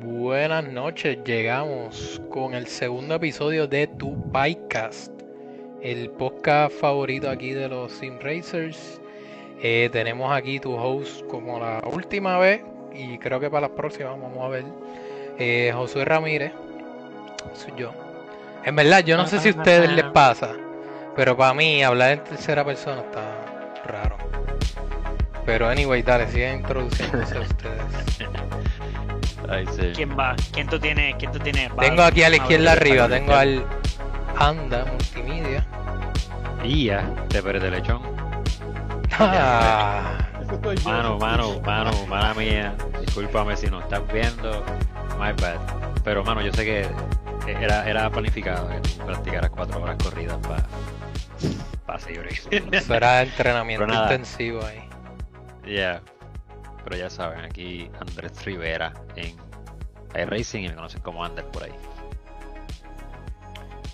Buenas noches, llegamos con el segundo episodio de Tu Podcast, el podcast favorito aquí de los Sim Racers. Eh, tenemos aquí tu host como la última vez y creo que para las próximas vamos a ver. Eh, Josué Ramírez, soy yo. En verdad, yo no sé si a ustedes les pasa, pero para mí hablar en tercera persona está raro. Pero anyway, dale, sigan introduciéndose ustedes. Sí. ¿Quién va? ¿Quién tú tienes? ¿Quién tú tienes? Va, Tengo aquí a la izquierda arriba, tengo al Anda Multimedia. Ya, te perdí de lechón. Ah, Mano, mano, mano, mala mía. Discúlpame si no estás viendo. My bad. Pero, mano, yo sé que era, era planificado que tú practicaras cuatro horas corridas para pa seguir. eso era entrenamiento intensivo ahí. Ya. Pero ya saben, aquí Andrés Rivera en iRacing y me conocen como Ander por ahí.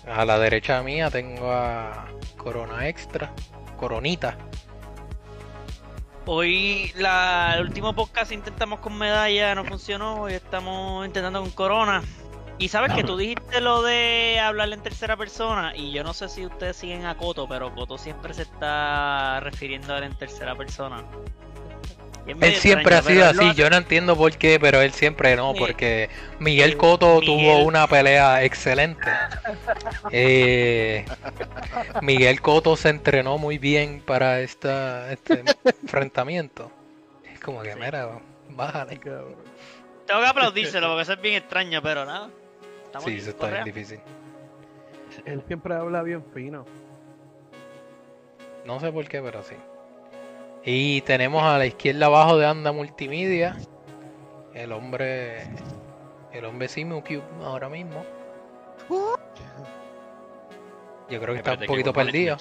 A la derecha mía tengo a Corona Extra, Coronita. Hoy la, el último podcast intentamos con medalla, no funcionó. Hoy estamos intentando con corona. Y sabes que tú dijiste lo de hablar en tercera persona. Y yo no sé si ustedes siguen a Coto, pero Coto siempre se está refiriendo a él en tercera persona. Él siempre ha sido lo así, yo no entiendo por qué, pero él siempre no, Sí. porque Miguel Sí, Coto Miguel. tuvo una pelea excelente. Eh, Miguel Coto se entrenó muy bien para esta, este enfrentamiento. Es como que, Sí. mira, bájale. Tengo que aplaudírselo porque eso es bien extraño, pero nada. Estamos Sí, eso está bien difícil. Él siempre habla bien fino. No sé por qué, pero sí. Y tenemos a la izquierda abajo de Anda Multimedia. El hombre. El hombre Simulcube ahora mismo. Yo creo que está un poquito perdido.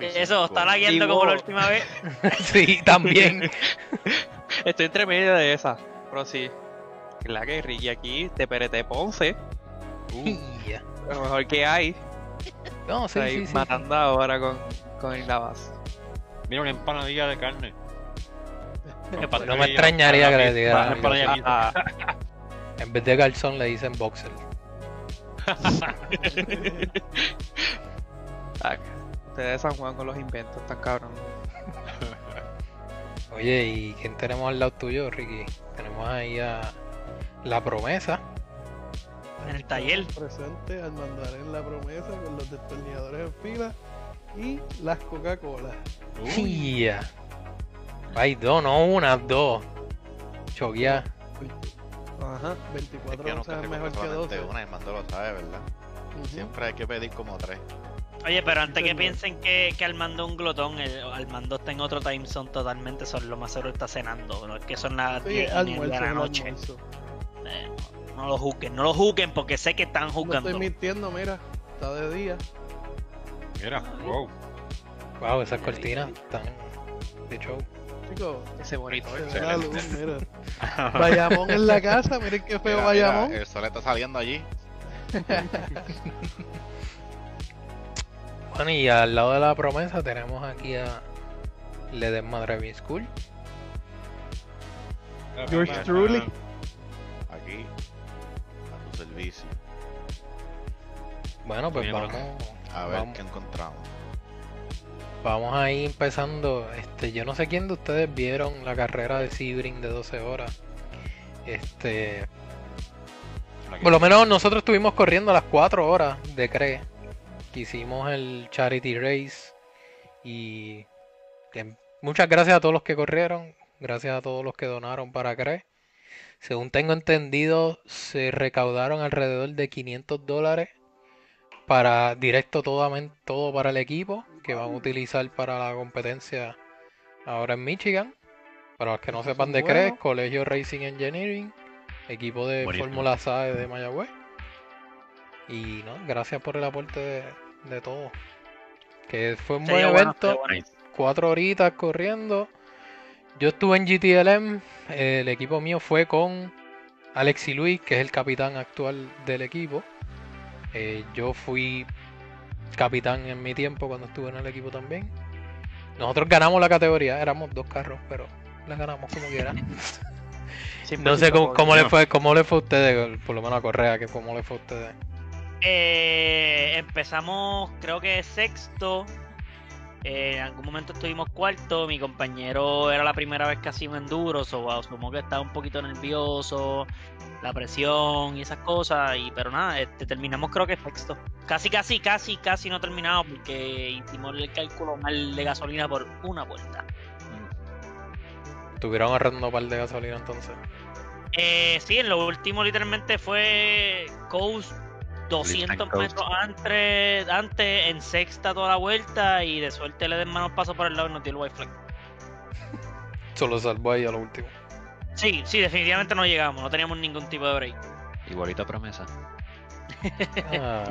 Eso, está lagueando como la última vez. sí, también. Estoy entre medio de esa. Pero sí. La guerrilla aquí de PRT Ponce. Lo mejor que hay. No, sí, Está ahí sí, sí. matando ahora con, con el Navas. Mira una empanadilla de carne. No me extrañaría que le digan En vez de calzón le dicen boxer. ah, ustedes de San Juan con los inventos, están cabrón. Oye, ¿y quién tenemos al lado tuyo, Ricky? Tenemos ahí a La Promesa. En el taller. Presente al mandar en la promesa con los destornilladores en fila y las Coca-Cola. Ya. Hay dos, no una, dos. Choguía. Ajá, Es 24 que nunca onzas se es mejor compra que solamente 12. una y Mando lo sabe, ¿verdad? Siempre hay que pedir como tres. Oye, pero antes que piensen que, que Armando es un glotón, el, Armando está en otro time zone totalmente, son lo más seguro está cenando, no es que son las Sí, 10 y media almuerzo, de la el noche. Eh, no, no lo juzguen, no lo juzguen porque sé que están No juzgando. estoy mintiendo, mira. Está de día. Mira, wow. Wow, esas cortinas están de show. Chicos, Ese bonito. se ve la luz, mira. Bayamón en la casa, miren qué feo Mira, mira, Bayamón. el sol está saliendo allí. Bueno, y al lado de la promesa tenemos aquí a Ledesma Driving School. Yours truly. Aquí, a tu servicio. Bueno, pues Bien, vamos, A ver vamos, qué encontramos. vamos ahí empezando. Este, yo no sé quién de ustedes vieron la carrera de Sebring de 12 horas. Este, por lo menos nosotros estuvimos corriendo las 4 horas de CRE. Que hicimos el Charity Race. Y que muchas gracias a todos los que corrieron. Gracias a todos los que donaron para CRE. Según tengo entendido, se recaudaron alrededor de 500 dólares para directo todamen- todo para el equipo que van a utilizar para la competencia ahora en Michigan. Para los que no sepan de CRE, bueno. Colegio Racing Engineering, equipo de. Fórmula SAE de Mayagüez. Y no, gracias por el aporte de, de todos. Que fue un buen bueno, evento, bueno. cuatro horitas corriendo. Yo estuve en GTLM, el equipo mío fue con Alexi Luis, que es el capitán actual del equipo. Eh, yo fui capitán en mi tiempo cuando estuve en el equipo también. Nosotros ganamos la categoría, éramos dos carros, pero la ganamos como quiera. No sé cómo, 100% cómo le no. fue, cómo le fue a ustedes, por lo menos a Correa, que cómo le fue a ustedes. Eh, empezamos, creo que sexto. Eh, en algún momento estuvimos cuarto. Mi compañero era la primera vez que hacía un enduro, so asumo que estaba un poquito nervioso, la presión y esas cosas. Y pero nada, este, terminamos creo que sexto. Casi, casi, casi, casi no terminamos porque hicimos el cálculo mal de gasolina por una vuelta. Estuvieron ahorrando un par de gasolina entonces. Eh, sí, en lo último literalmente fue Coast 200 Lift and coast. metros antes, antes, en sexta toda la vuelta y de suerte le den manos paso por el lado y nos dio el white flag. Solo salvó ahí a lo último. Sí, sí, definitivamente no llegamos, no teníamos ningún tipo de break. Igualito a promesa. Ah,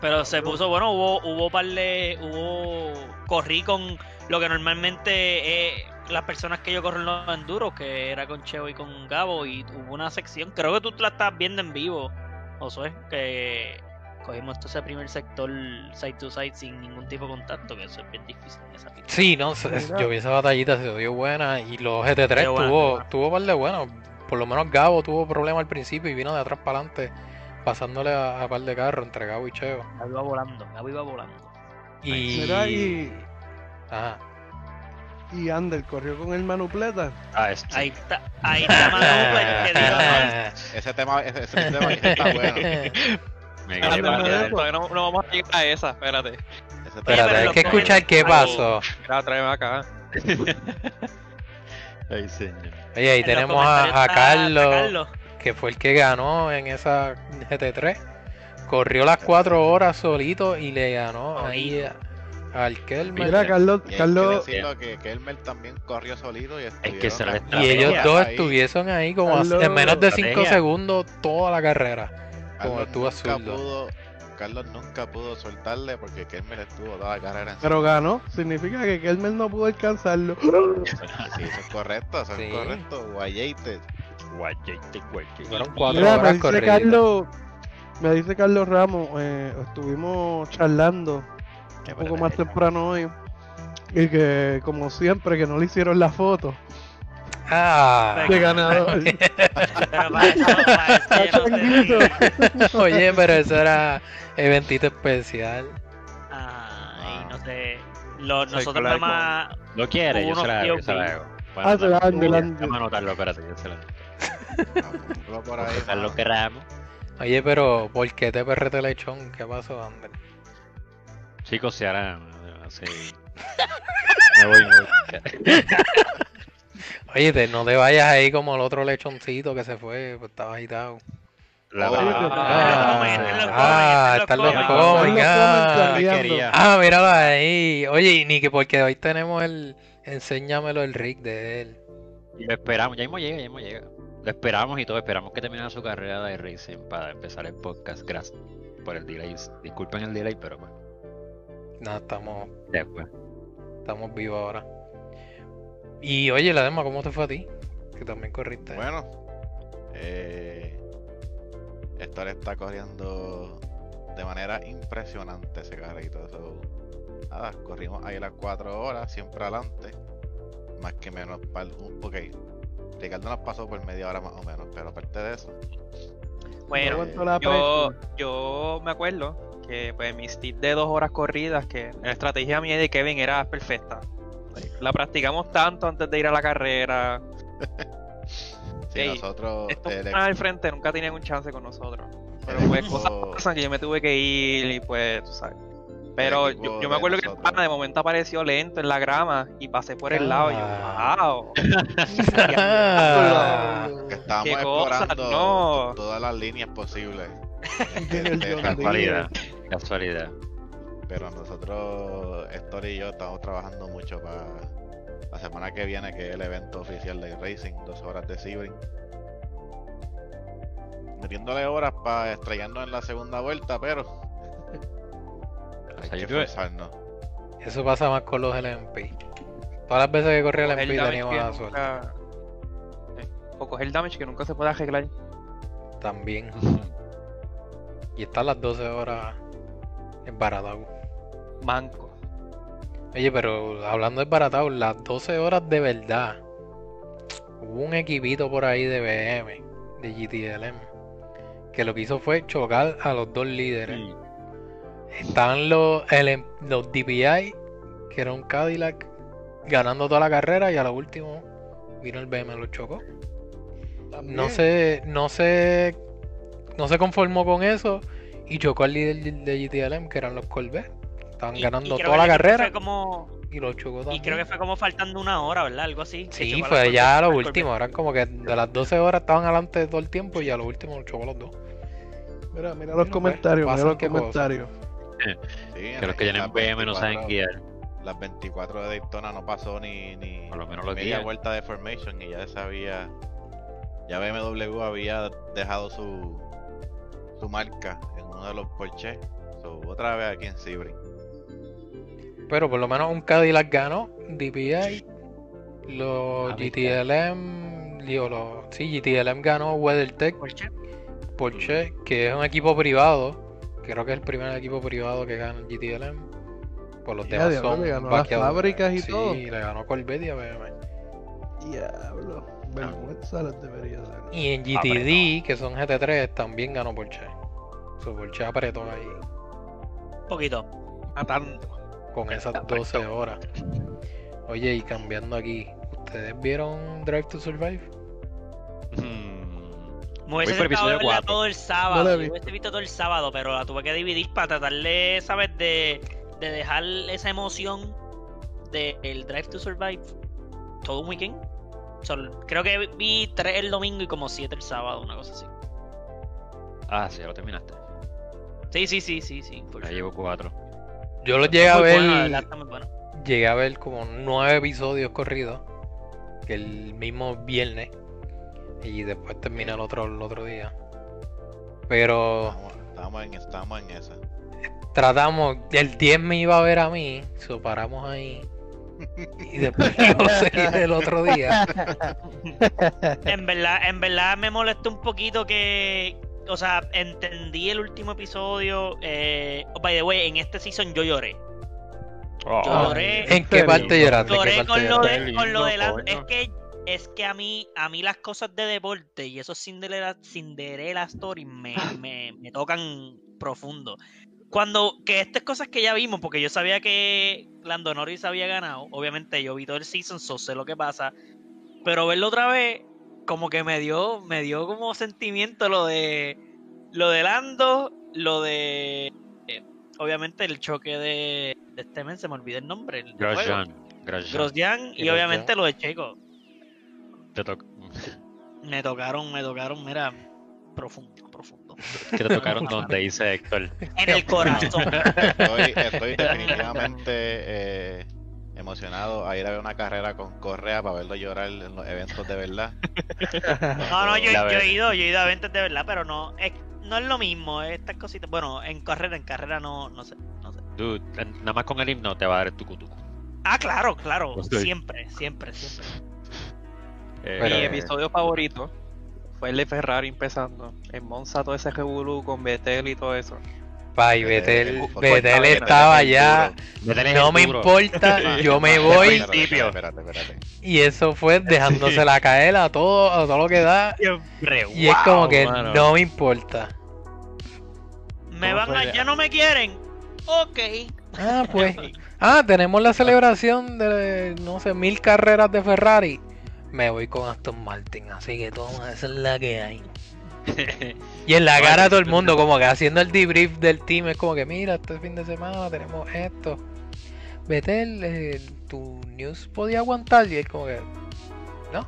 Pero se puso, bueno, hubo, hubo par de, hubo, corrí con lo que normalmente es las personas que yo corro en los enduros, que era con Cheo y con Gabo, y hubo una sección, creo que tú la estás viendo en vivo, Josué, que cogimos todo ese primer sector side to side sin ningún tipo de contacto, que eso es bien difícil en esa pista. Sí, no, yo vi esa batallita, se dio buena. Y los GT3 Dio buena, tuvo, buena. tuvo par de buenos. Por lo menos Gabo tuvo problemas al principio y vino de atrás para adelante, pasándole a, a par de carros entre Gabo y Cheo. Gabo iba volando, Gabo iba volando. Y, Ajá. Y Ander corrió con el Manupleta. Ah, este. Ahí está, ahí está Manu, que dio- Ese tema, ese, ese tema está bueno. Me todavía no, no vamos a llegar a esa, espérate. Ese Espérate, hay que escuchar qué pasó. Mira, tráeme acá. Ay, señor. Oye, ahí tenemos a, Carlos, está que fue el que ganó en esa GT3. Corrió las 4 horas solito y le ganó ahí al Kelmer. Mira, Carlos, Y hay Carlos, que decirlo que Kelmer también corrió solito y que se la estuvieron Y ellos ahí. dos estuvieron ahí como a- Carlos- en menos de 5 Estrategia. segundos toda la carrera. Como Carlos estuvo pudo, Carlos nunca pudo soltarle porque Kelmer estuvo toda la carrera encima. pero ganó. Significa que Kelmer no pudo alcanzarlo. Sí, eso es correcto, eso Sí. es correcto. Guayated. Guayete, guayete. Fueron 4 Mira, me horas dice corridas. Carlos, me dice Carlos Ramos, eh, estuvimos charlando un poco más temprano hoy. Y que como siempre que no le hicieron la foto Ah, de ganador. Pero para eso, para eso yo no sé si- oye, pero eso era eventito especial. Ay, no sé. Lo- nosotros nada más. ¿Lo quiere? Yo se la hago, yo se la hago. Ah, se la hago, Vamos a anotarlo, espérate, yo se la Ponlo por ahí, Carlos mano. queramos. Oye, pero ¿por qué te perrete lechón? ¿Qué pasó, Ander? Chicos, se hará. Así. Me voy, me voy. Oye, te- no te vayas ahí como el otro lechoncito que se fue, pues estaba agitado. La Oh, verdad. Ah, Está están en los cómics. Ah. Ah, míralo ahí. Oye, y ni que porque hoy tenemos el. Enséñamelo el rig de él. Lo esperamos, ya mismo llega, ya mismo llega. Lo esperamos y todo, esperamos que termine su carrera de racing para empezar el podcast. Gracias por el delay. Disculpen el delay, pero pues, Nada, estamos, después. estamos vivos ahora. Y oye, la dema, ¿cómo te fue a ti? Que también corriste. Bueno, eh, Héctor está corriendo de manera impresionante ese carrito. so, nada, corrimos ahí las 4 horas, siempre adelante. Más que menos, par, un, ok. Ricardo nos pasó por media hora más o menos, pero aparte de eso, Bueno, Yo, yo me acuerdo que pues mis tips de dos horas corridas, que la estrategia mía y de Kevin era perfecta. La practicamos tanto antes de ir a la carrera. si Ey, nosotros. Estos el al frente nunca tenían un chance con nosotros. Pero pues equipo- cosas pasan que yo me tuve que ir y pues, tú sabes. Pero yo, yo me de acuerdo que el pana de momento apareció lento en la grama y pasé por el lado y yo, wow. Ah. que estábamos qué cosa, explorando no. todas las líneas posibles. En el De- de- Casualidad. Pero nosotros, Héctor y yo, estamos trabajando mucho para la semana que viene, que es el evento oficial de Racing, dos horas de Sebring. Metiéndole horas para estrellarnos en la segunda vuelta, pero O hay sea, que. Eso pasa más con los LMP. Todas las veces que corría el MP teníamos la suerte. nunca- eh, O coger damage que nunca se puede arreglar. También. Y están las 12 horas en Baratao. Manco. Oye, pero hablando de Baratao, las 12 horas de verdad. hubo un equipito por ahí de BM, de GTLM, que lo que hizo fue chocar a los dos líderes. Estaban los, el- los DPI, que era un Cadillac, ganando toda la carrera y a lo último vino el BM, lo chocó. No se, no se, no se conformó con eso y chocó al líder de GTLM, que eran los Corvette. Estaban Y- ganando creo toda la carrera fue como, y lo chocó también. y creo que fue como faltando una hora, ¿verdad? Algo así. Sí, fue ya a lo último, eran como que de las 12 horas estaban adelante todo el tiempo y a lo último lo chocó los dos. Mira, mira los pues, comentarios, mira los comentarios. Sí, Que los que en tienen las BM no saben 24 guiar. Las 24 de Daytona no pasó ni, ni Por lo menos los media vuelta de Formation y ya sabía. Ya BMW había dejado su, su marca en uno de los Porsche. So, otra vez aquí en Sebring. Pero por lo menos un Cadillac ganó, DPI, los Ah. GTLM, digo, los, sí, GTLM ganó WeatherTech, Porsche. Porsche, que es un equipo privado, creo que es el primer equipo privado que gana el GTLM. Por los demás diablo, son le ganó las fábricas y sí, todo. le ganó Corvette y. Diablo, vergüenza les debería dar. Y en GTD, que son GT3, también ganó Porsche. Su Porsche apretó ahí poquito. Matando. con esas Perfecto. 12 horas. Oye, y cambiando aquí, ¿ustedes vieron Drive to Survive? Me hubiese sentado episodio a verla todo el sábado. No vi. hubiese visto todo el sábado, pero la tuve que dividir para tratar de, ¿sabes? De, de dejar esa emoción del Drive to Survive todo un weekend. Sol- creo que vi tres el domingo y como siete el sábado, una cosa así. Ah, sí, ya lo terminaste. Sí, sí, sí, sí, sí. por Ya sure. llevo cuatro. Yo los llegué a ver, buena, buena. llegué a ver como nueve episodios corridos, que el mismo viernes, y después terminé el otro, el otro día. Pero Estamos, en, estamos en esa. tratamos, el 10 me iba a ver a mí, so paramos ahí. Y después lo seguí el otro día. En verdad, en verdad me molestó un poquito que. O sea, entendí el último episodio. Eh, oh, by the way, en este season yo lloré. Yo Oh, lloré. ¿En qué parte lloraste? ¿En qué Lloré parte con lo de, con lo de la- coño. es que es que a mí a mí las cosas de deporte y esos Cinderella, Cinderella Stories me, me, me tocan profundo. Cuando que estas cosas que ya vimos, porque yo sabía que Lando Norris había ganado, obviamente yo vi todo el season, so sé lo que pasa, pero verlo otra vez como que me dio me dio como sentimiento lo de lo de Lando, lo de eh, obviamente el choque de, de este men, se me olvida el nombre, el. Grosjean. Grosjean. Grosjean y Grosjean. obviamente lo de Checo. Te Me tocaron, me tocaron, mira, profundo, profundo. que te tocaron donde dice Héctor. En el corazón. Estoy, estoy definitivamente eh, emocionado a ir a ver una carrera con Correa para verlo llorar en los eventos de verdad. No, no, yo, he ido, yo he ido a eventos de verdad, pero no, es, no es lo mismo, estas cositas. Bueno, en carrera, en carrera no, no sé, no sé. Dude, nada más con el himno te va a dar el tucutucu. Ah, claro, claro, Pues siempre, siempre, siempre. Eh, Pero- Mi episodio favorito fue el de Ferrari empezando. En Monza todo ese revolú con Vettel y todo eso. Eh, Betel, el- Betel el- estaba ya. es No me importa, yo me voy. espérate. Espérate. Y eso fue dejándosela caer a todo, a todo lo que da. Siempre, Y es como que mano. no me importa. Me ¿Cómo van a, ya no me quieren. Ok. Ah, pues. Ah, tenemos la celebración de, no sé, mil carreras de Ferrari. Me voy con Aston Martin, así que toma, esa es la que hay. Y en la No, cara todo el mundo, como que haciendo el debrief del team, es como que mira, este fin de semana tenemos esto. Betel, eh, tu news podía aguantar y es como que. No,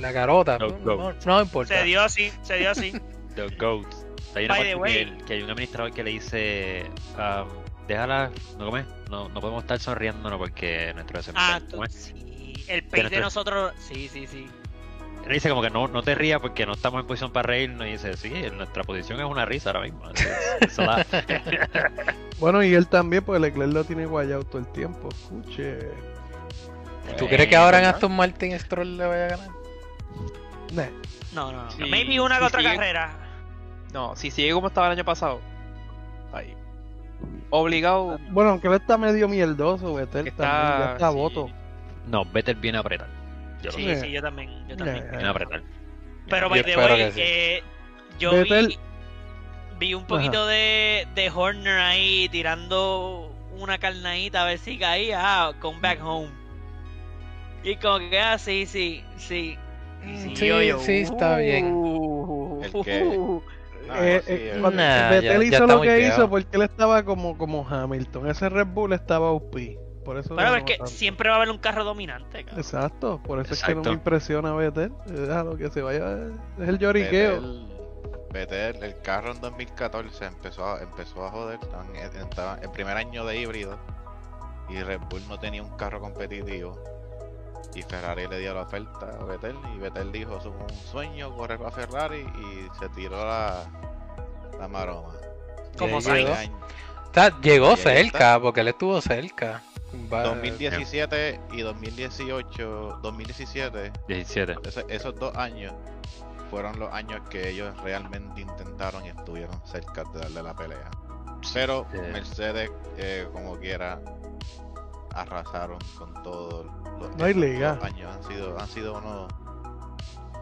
la carota, No, no, no. no, no importa. Se dio así, se dio así. The GOATs. Hay una parte que, way. el- que hay un administrador que le dice, um, déjala, no comes, no, no podemos estar sonriéndonos porque nuestro Ah, desempeño. tú- sí. El pace de nuestro- nosotros, sí, sí, sí. Él dice como que no, no te rías porque no estamos en posición para reírnos y dice, sí, nuestra posición es una risa ahora mismo. Eso la- Bueno, y él también, pues Leclerc lo tiene guayado todo el tiempo. Escuche. ¿Tú crees que ahora en. Aston Martin Stroll le vaya a ganar? Nah. No, no, no. Sí, Maybe una que otra sigue. carrera. No, si sigue como estaba el año pasado. Ahí. Obligado. Bueno, aunque él está medio mierdoso, también, ya está a sí. voto. No, Vettel viene a apretar. Yo Sí, sí, yo también. Yo también. Apretar. Pero, Yo by the way, eh, yo vi, vi un poquito de, de Horner ahí tirando una carnadita a ver si caía. Ah, come back home. Y como que, ah, sí, sí, sí. Y Sí, yo, sí, está bien. uh, El que- No, Eh, sí, eh, el- cuando Nah, Vettel ya- ya hizo lo que hizo porque él estaba como, como Hamilton. Ese Red Bull estaba UP. Por eso Bueno, no es que tanto. siempre va a haber un carro dominante. cabrón. Exacto, por eso es que no me impresiona Vettel. Déjalo que se vaya. Es el lloriqueo. Vettel, el carro en 2014 empezó a, empezó a joder. estaban en- estaba el primer año de híbrido y Red Bull no tenía un carro competitivo. Y Ferrari le dio la oferta a Vettel y Vettel dijo, es un sueño correr para Ferrari y se tiró la, la maroma. Como. Sainz. llegó cerca, porque él estuvo cerca. Va- 2017 y 2018, 2017 17. Ese- esos dos años fueron los años que ellos realmente intentaron y estuvieron cerca de darle la pelea. Pero Sí. Mercedes, eh, como quiera, arrasaron con todo. Los, No hay liga. años han sido, han sido unos,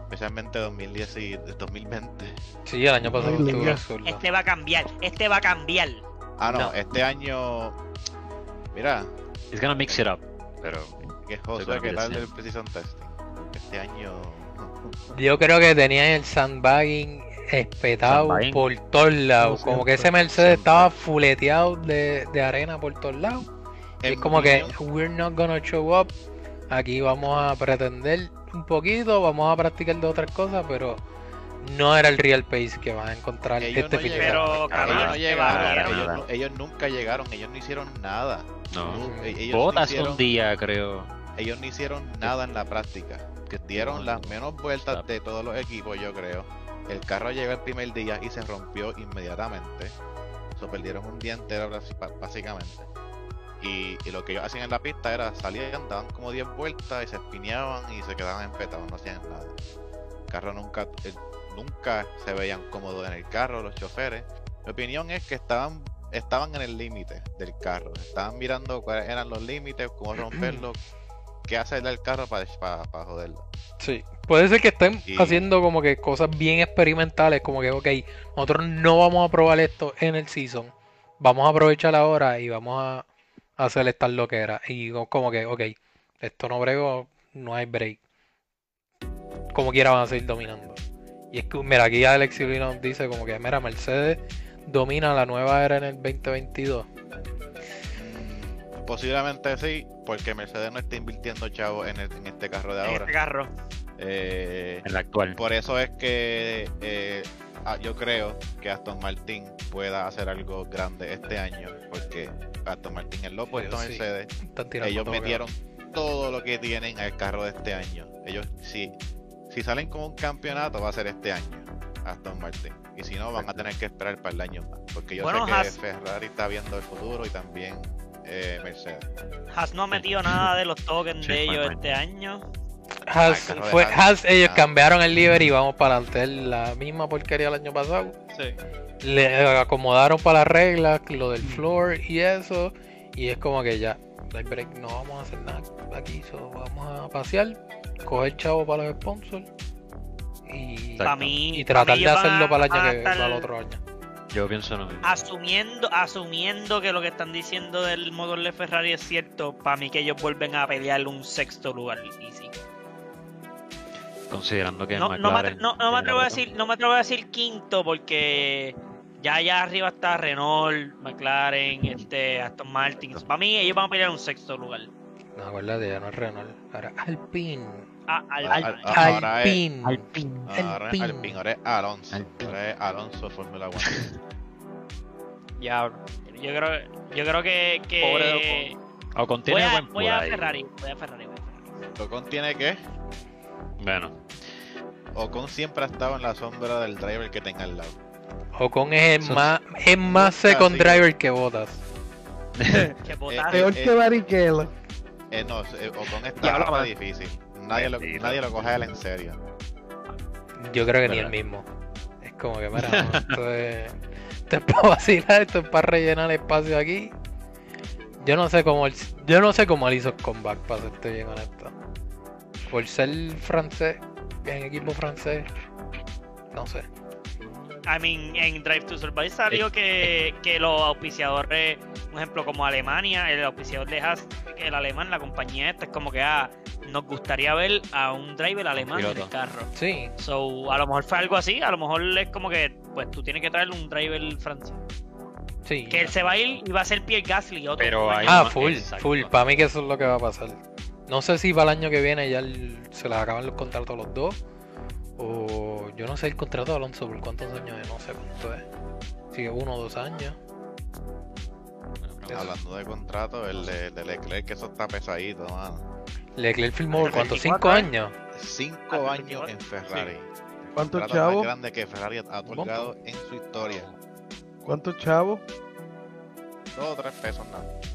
especialmente 2010 y 2020. Sí, el año pasado absurdo. Este va a cambiar, este va a cambiar. Ah, no, No. este año, mira, It's gonna mix it up. Pero que Seguro Josué, que tal del Precision Testing. Este año, Yo creo que tenían el sandbagging espetado Sandbagging. por todos lados. Como que ese. Mercedes estaba fuleteado de, de arena por todos lados. Y es como que, we're not gonna show up. Aquí vamos a pretender un poquito, vamos a practicar de otras cosas, pero no era el real pace que vas a encontrar ellos este no fin de llegaron, Pero, ellos no se llegaron, ellos, Nada. no- ellos nunca llegaron, ellos no hicieron nada. no. No, e- ellos, no Botas hicieron, un día, creo. ellos no hicieron nada en la práctica. Que dieron las menos vueltas de todos los equipos, yo creo. El carro llegó el primer día y se rompió inmediatamente. So, perdieron un día entero básicamente. Y, y lo que ellos hacían en la pista era salían, daban como 10 vueltas y se espineaban y se quedaban empetados, no hacían nada. El carro nunca, el- nunca se veían cómodos en el carro, los choferes. Mi opinión es que estaban, estaban en el límite del carro. Estaban mirando cuáles eran los límites, cómo romperlo, qué hacerle al carro para joderlo. Sí, puede ser que estén Y- haciendo como que cosas bien experimentales, como que, ok, nosotros no vamos a probar esto en el season, vamos a aprovechar ahora y vamos a hacer estas loqueras. Y co- como que, ok, esto no bregó, no hay break. Como quiera van a seguir dominando. Y es que, mira, aquí Alex Silvi nos dice como que, mira, Mercedes domina la nueva era en el 2022. Mm, Posiblemente sí, porque Mercedes no está invirtiendo chavo en, el- en este carro de En ahora. este carro. Eh, En la actual. por eso es que eh, ah, yo creo que Aston Martin pueda hacer algo grande este año, porque Aston Martin es lo a Sí. Mercedes. Ellos todo, metieron todo lo que tienen al carro de este año. Ellos, si, si salen con un campeonato, va a ser este año, Aston Martin. Y si no, van a tener que esperar para el año más. Porque yo Bueno, sé que Haas- Ferrari está viendo el futuro y también eh, Mercedes. Haas no ha metido nada de los tokens Sí, de ellos este año. El fue. Haas, ellos Ah. cambiaron el livery y vamos para adelante. La misma porquería del año pasado. Sí. Le acomodaron para las reglas, lo del floor y eso. Y es como que ya, break, no vamos a hacer nada aquí, solo vamos a pasear, coger chavo para los sponsors y. Para mí. y tratar de hacerlo para el año que para el otro año. Yo pienso lo mismo. Asumiendo, asumiendo que lo que están diciendo del motor de Ferrari es cierto, para mí que ellos vuelven a pelear un sexto lugar. Easy. Considerando que No, no, me, no, no me atrevo a decir, no me atrevo a decir quinto porque ya allá arriba está Renault, McLaren, este, Aston Martin. Para mí ellos van a pelear un sexto lugar. No, acuérdate, ya no es Renault, ahora Alpine. Ah, al- Al- ahora es- Alpine. Alpine. Ahora es Alpine. Ahora es Alonso. Alpine. Ahora es Alonso Fórmula 1. ya, yo creo, yo creo que, que Pobre de O contiene voy a, buen voy a. Ferrari, voy a Ferrari, voy a Ferrari. Ocon tiene que. Bueno, Ocon siempre ha estado en la sombra del driver que tenga al lado. Ocon es el Eso es- más, es más second driver que Botas. Que botar- Eh, Peor eh, que Barrichello. Eh, no, eh, Ocon está difícil. Nadie lo, nadie lo coge a él en serio. Yo creo que ni el mismo. Es como que, mira, no, esto es, esto es para vacilar, esto es para rellenar espacio aquí. Yo no sé cómo él, yo no sé cómo él hizo el comeback, para serte bien honesto. por ser francés, en equipo francés, no sé. I mean, en Drive to Survive salió que, que los auspiciadores, un ejemplo como Alemania, el auspiciador de Haas, el alemán, la compañía esta, es como que ah, nos gustaría ver a un driver alemán en el Piloto. carro. Sí, So, a lo mejor fue algo así, a lo mejor es como que, pues tú tienes que traer un driver francés. sí. Que él se va a ir y va a ser Pierre Gasly, otro. Pero compañero. ahí- Ah, full, exacto. full. Para mí que eso es lo que va a pasar. No sé si para el año que viene ya el- se les acaban los contratos a los dos. O yo no sé el contrato de Alonso por cuántos años es, no sé cuánto es. Si es uno o dos años. Eso. Hablando de contrato, el de, de Leclerc, que eso está pesadito, mano. Leclerc firmó por 24 cinco años. Cinco Ah, años en Ferrari. El ¿Cuántos chavos? más grande que Ferrari ha otorgado en su historia. ¿Cuántos chavos? Dos o tres pesos nada. No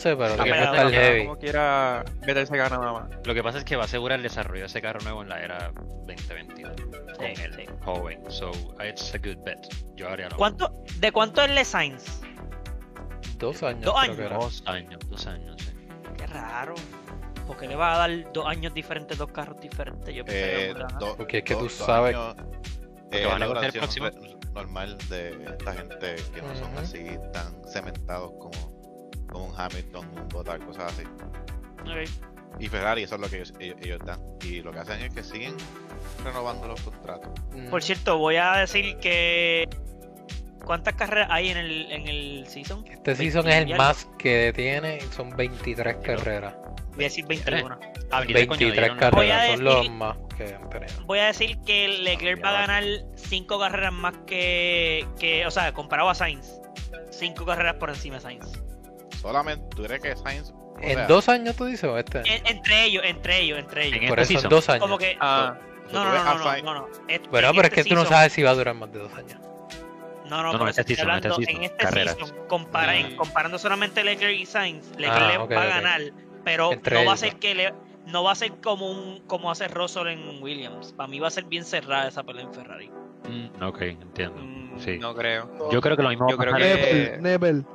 sé, pero Está tiene que estar está heavy. Como quiera meterse gana nada más. Lo que pasa es que va a asegurar el desarrollo de ese carro nuevo en la era 2022 con Sí, el sí. joven. So, it's a good bet. Yo haría lo ¿Cuánto, ¿De cuánto es Le Sainz? Dos años. Dos creo años. que. Dos años, dos años, sí. Qué raro. Porque le va a dar dos años diferentes, dos carros diferentes. Yo pensé que Eh, dar- do- Porque es que do- tú sabes- años, eh, van a la el re- normal de esta gente que no son Ujú. así tan cementados como, como un Hamilton, un Bottas, cosas así. Ok. Y Ferrari, eso es lo que ellos, ellos, ellos dan. Y lo que hacen es que siguen renovando los contratos. Mm, Por cierto, voy a decir que. ¿Cuántas carreras hay en el, en el season? Este season es el 20 más que tiene, son 23 carreras. Voy a decir 21. Ah, 23, coño, 23 dieron la- Voy a carreras, son los más que han tenido. Voy a decir que Leclerc va a ganar 5 carreras más que, que. O sea, comparado a Sainz. 5 carreras por encima de Sainz. Solamente, ¿tú crees que Sainz... ¿En sea, dos años tú dices o este? En- entre ellos, entre ellos, entre ellos. En Por este eso en season. dos años. Como que. Ah, No, no, no, no, no, no. Est- Bueno, en pero es este que tú no season- sabes si va a durar más de dos años. No, no, No, no, pero este estoy season, este hablando season, en este carreras. season, compara- en- Mm. comparando solamente Leclerc y Sainz, Leclerc Ah, ok, va a ok. ganar, pero Entre no va a ser que le, no va a ser como un como hace Russell en Williams. Para mí va a ser bien cerrada esa pelea en Ferrari. Mm, ok, entiendo. mm, Sí. no creo. Yo creo que lo mismo Yo va a creo que- Nebel, Nebel.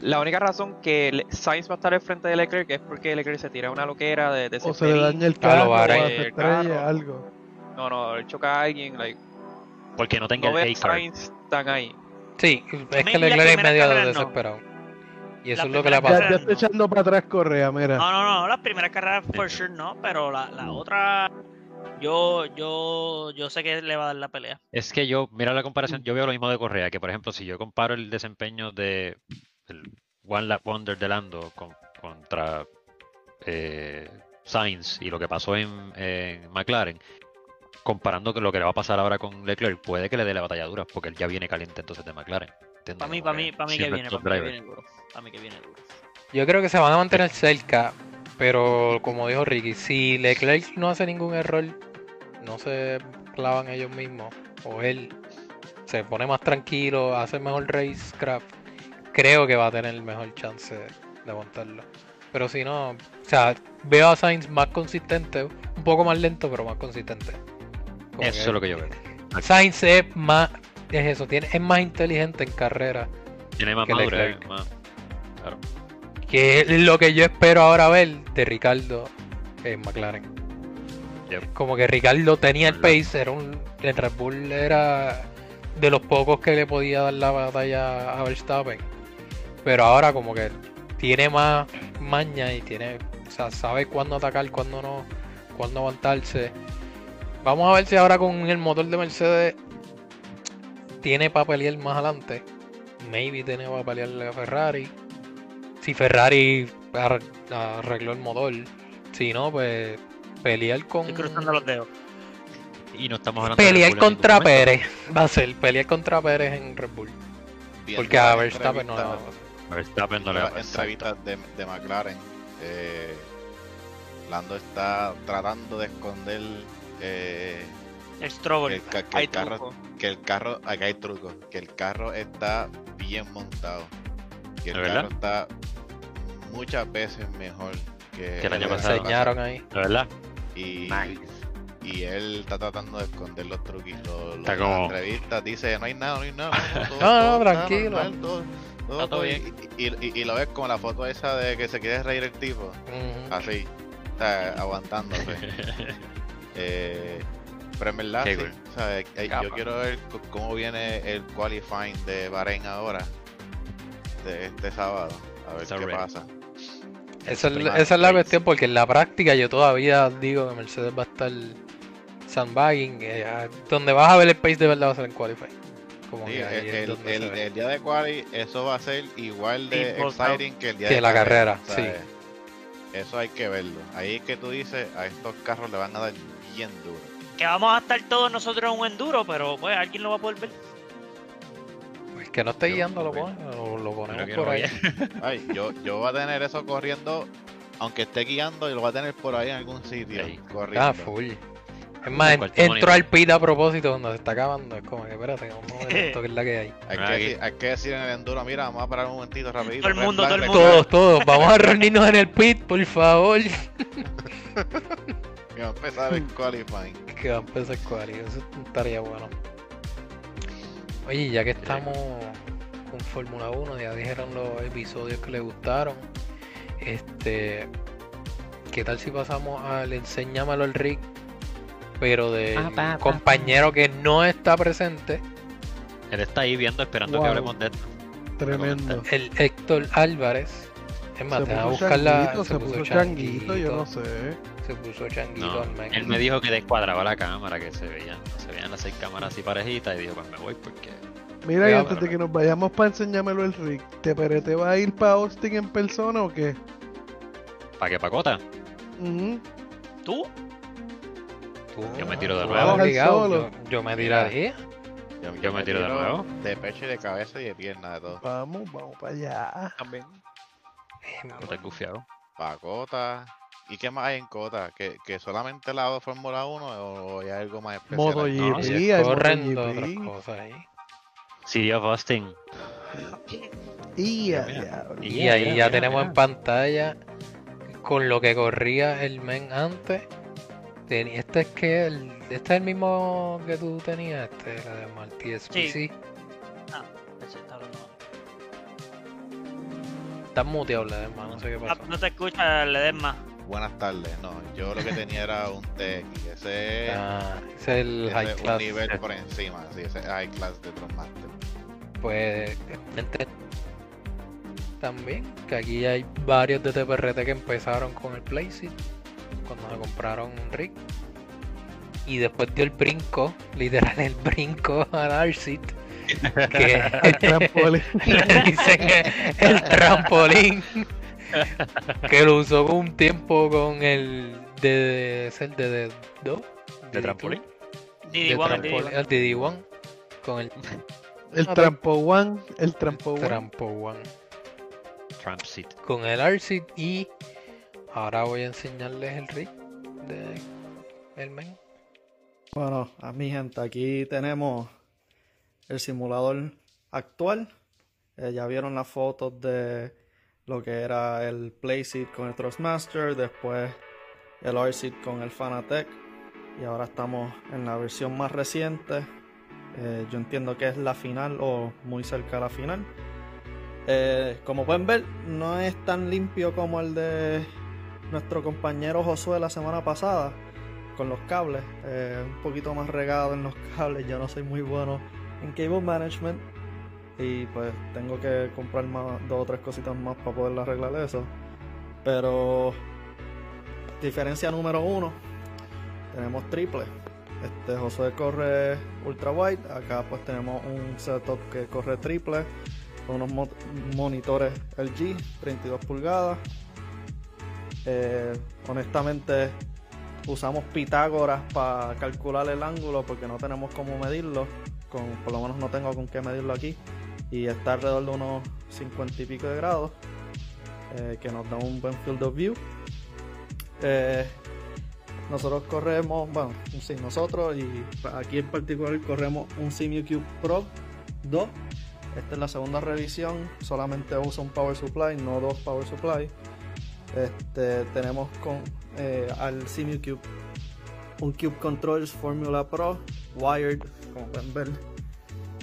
La única razón que Sainz va a estar al frente de Leclerc es porque Leclerc se tira una loquera de, de O se le daña el carro, o se El estrella, carro. algo. No, no, él choca a alguien, like, Porque no tenga no el ve a A-card. Sainz tan ahí. Sí, es que Leclerc es medio carrera no. desesperado. Y eso La es lo que le ha Ya, pasado. ya está echando para atrás Correa, mira. No, no, no, las primeras carreras for sure no, pero la, la otra yo yo yo sé que le va a dar la pelea. Es que yo, mira la comparación, yo veo lo mismo de Correa, que por ejemplo, si yo comparo el desempeño de el One Lap Wonder de Lando con- contra eh, Sainz y lo que pasó en, en McLaren, comparando con lo que le va a pasar ahora con Leclerc, puede que le dé la batalla dura, porque él ya viene caliente entonces de McLaren. Para mí, para mí, para mí que viene, top para mí que driver. viene duro. Para mí que viene duro. Yo creo que se van a mantener cerca, pero como dijo Ricky, si Leclerc no hace ningún error, no se clavan ellos mismos, o él se pone más tranquilo, hace mejor racecraft, creo que va a tener el mejor chance de aguantarlo. Pero si no, o sea, veo a Sainz más consistente, un poco más lento, pero más consistente. Como Eso es lo que yo veo. Sainz es más, es eso, tiene, es más inteligente en carrera. Tiene más madurez, más- Claro. Que es lo que yo espero ahora ver de Ricardo en McLaren. Yep. Como que Ricardo tenía el pace, era un, en Red Bull era de los pocos que le podía dar la batalla a Verstappen. Pero ahora como que tiene más maña y tiene, o sea, sabe cuándo atacar, cuándo no, cuándo aguantarse. Vamos a ver si ahora con el motor de Mercedes tiene para pelear más adelante. Maybe tiene para pelearle a Ferrari. Si Ferrari ar- arregló el motor. Si no, pues pelear con. Estoy cruzando los dedos. Y no estamos hablando de Pelear ningún contra. Pérez. Va a ser pelear contra Pérez en Red Bull. Porque a Verstappen no le va a pasar. Verstappen no le va a las pasar. entrevistas de, de McLaren, eh, Lando está tratando de esconder eh, El que, el, que Hay el carro, truco. que el carro, acá hay truco, que el carro está bien montado, que el carro está muchas veces mejor que, Que el año pasado. Enseñaron ahí. ¿De verdad? Y, Nice. y él está tratando de esconder los truquitos. Los, Está como- entrevistas dice, no hay nada, no hay nada. No, todo- No, todo tranquilo. normal, todo- todo- Está todo y- Y, y- y lo ves como la foto esa de que se quiere reír el tipo. Así. está aguantándose. eh, pero en verdad, Qué sí, cool. ¿sabes? Eh, yo quiero ver cómo viene el qualifying de Bahrein ahora, de este sábado, a ver qué pasa. Esa es, Prima esa es la cuestión, porque en la práctica yo todavía digo que Mercedes va a estar sandbagging. eh, donde vas a ver el pace de verdad va a ser en Qualify. Como Sí, que ahí el, día de quali, eso va a ser igual de exciting que el día que de la carrera, ¿sabes? Eso hay que verlo. Ahí es que tú dices, a estos carros le van a dar bien duro. Que vamos a estar todos nosotros en un enduro, pero pues alguien lo va a poder ver. Pues que no esté Yo- guiando, lo, lo, lo ponemos por no ahí. Ay, yo, yo voy a tener eso corriendo, aunque esté guiando, y lo voy a tener por ahí en algún sitio. Ahí. Corriendo. Ah, full. Es más, entró al pit a propósito cuando se está acabando. Es como que espérate, vamos a ver esto que es la que hay. Hay, que decir, hay que decir en el enduro, mira, vamos a parar un momentito rapidito. Todo el mundo, todo el mundo. Todos, todos, vamos a reunirnos en el pit, por favor. Que va a empezar el qualifying. Que va a empezar Quali, eso estaría bueno. Oye, ya que estamos con Fórmula 1, ya dijeron los episodios que les gustaron. Este, ¿qué tal si pasamos al enséñamelo al Rick? Pero de Ah, pa, pa, compañero que no está presente, Él está ahí viendo, esperando Wow. que hablemos de esto. Tremendo. el Héctor Álvarez. Es más, Se te a puso buscar la. changuito, se puso changuito, yo no sé. Se puso changuito No, él me dijo que descuadraba la cámara, que se veían, se veían las seis cámaras así parejitas y dijo, pues me voy porque... Mira, y antes de que nos vayamos para enseñármelo el Rick, ¿te pare- te va a ir para Austin en persona o qué? ¿Para qué pacota? Ujú. ¿Tú? Tú, Yo me tiro de nuevo. obligado. Yo, yo me tiraría. Yo me tiro de nuevo. De pecho y de cabeza y de pierna, de todo. Vamos, vamos para allá. También. No te gufiado. Para Cota. ¿Y qué más hay en Cota? ¿Que, que solamente la de Fórmula 1 o hay algo más especial? Modo ahí? No, GP, sí, hay Corriendo MotoGP. otras cosas ahí. City of Austin. Y ahí ya tenemos en pantalla con lo que corría el men antes. Ten- Este es que el, este es el mismo que tú tenías, este, la de Martí SPC. Sí. Ah, ese está hablando. Estás muteado, hermano, no sé qué Ah, pasó. no te escucha, Ledesma. Buenas tardes. No, yo lo que tenía era un TX. Ese es, Ah, es el ese high un class. nivel por encima. Sí, ese es high class de Tronmaster. Pues también que aquí hay varios de TPRT que empezaron con el Playseat cuando se compraron un rig y después dio el brinco, literal el brinco al R-Seat que El trampolín. le dicen el, el trampolín que lo usó un tiempo con el de, es el de, de, ¿no? ¿De trampolín? Didi de One, trampolín, el DD1 con el El trampo one, el trampo one. trampo one Trump Seat. con el RC y ahora voy a enseñarles el rig de el men. Bueno, a mi gente, aquí tenemos el simulador actual. Eh, ya vieron las fotos de lo que era el Playseat con el Thrustmaster, después el R-Seat con el Fanatec y ahora estamos en la versión más reciente. Eh, yo entiendo que es la final o muy cerca a la final. Eh, como pueden ver, no es tan limpio como el de nuestro compañero Josué la semana pasada con los cables, eh, un poquito más regado en los cables. Yo no soy muy bueno en cable management y pues tengo que comprar más, dos o tres cositas más para poder arreglar eso. Pero diferencia número uno, tenemos triple. Este José corre ultra wide, acá pues tenemos un setup que corre triple unos mo- monitores LG 32 pulgadas. Eh, honestamente usamos Pitágoras para calcular el ángulo porque no tenemos cómo medirlo. Con, por lo menos no tengo con qué medirlo aquí. Y está alrededor de unos 50 y pico de grados. eh, que nos da un buen field of view. Eh, nosotros corremos, bueno, sí, nosotros y aquí en particular corremos un SimuCube Pro 2. Esta es la segunda revisión, solamente usa un power supply, no dos power supply. Este, tenemos con, eh, al SimuCube un Cube Controls Formula Pro wired, como pueden ver.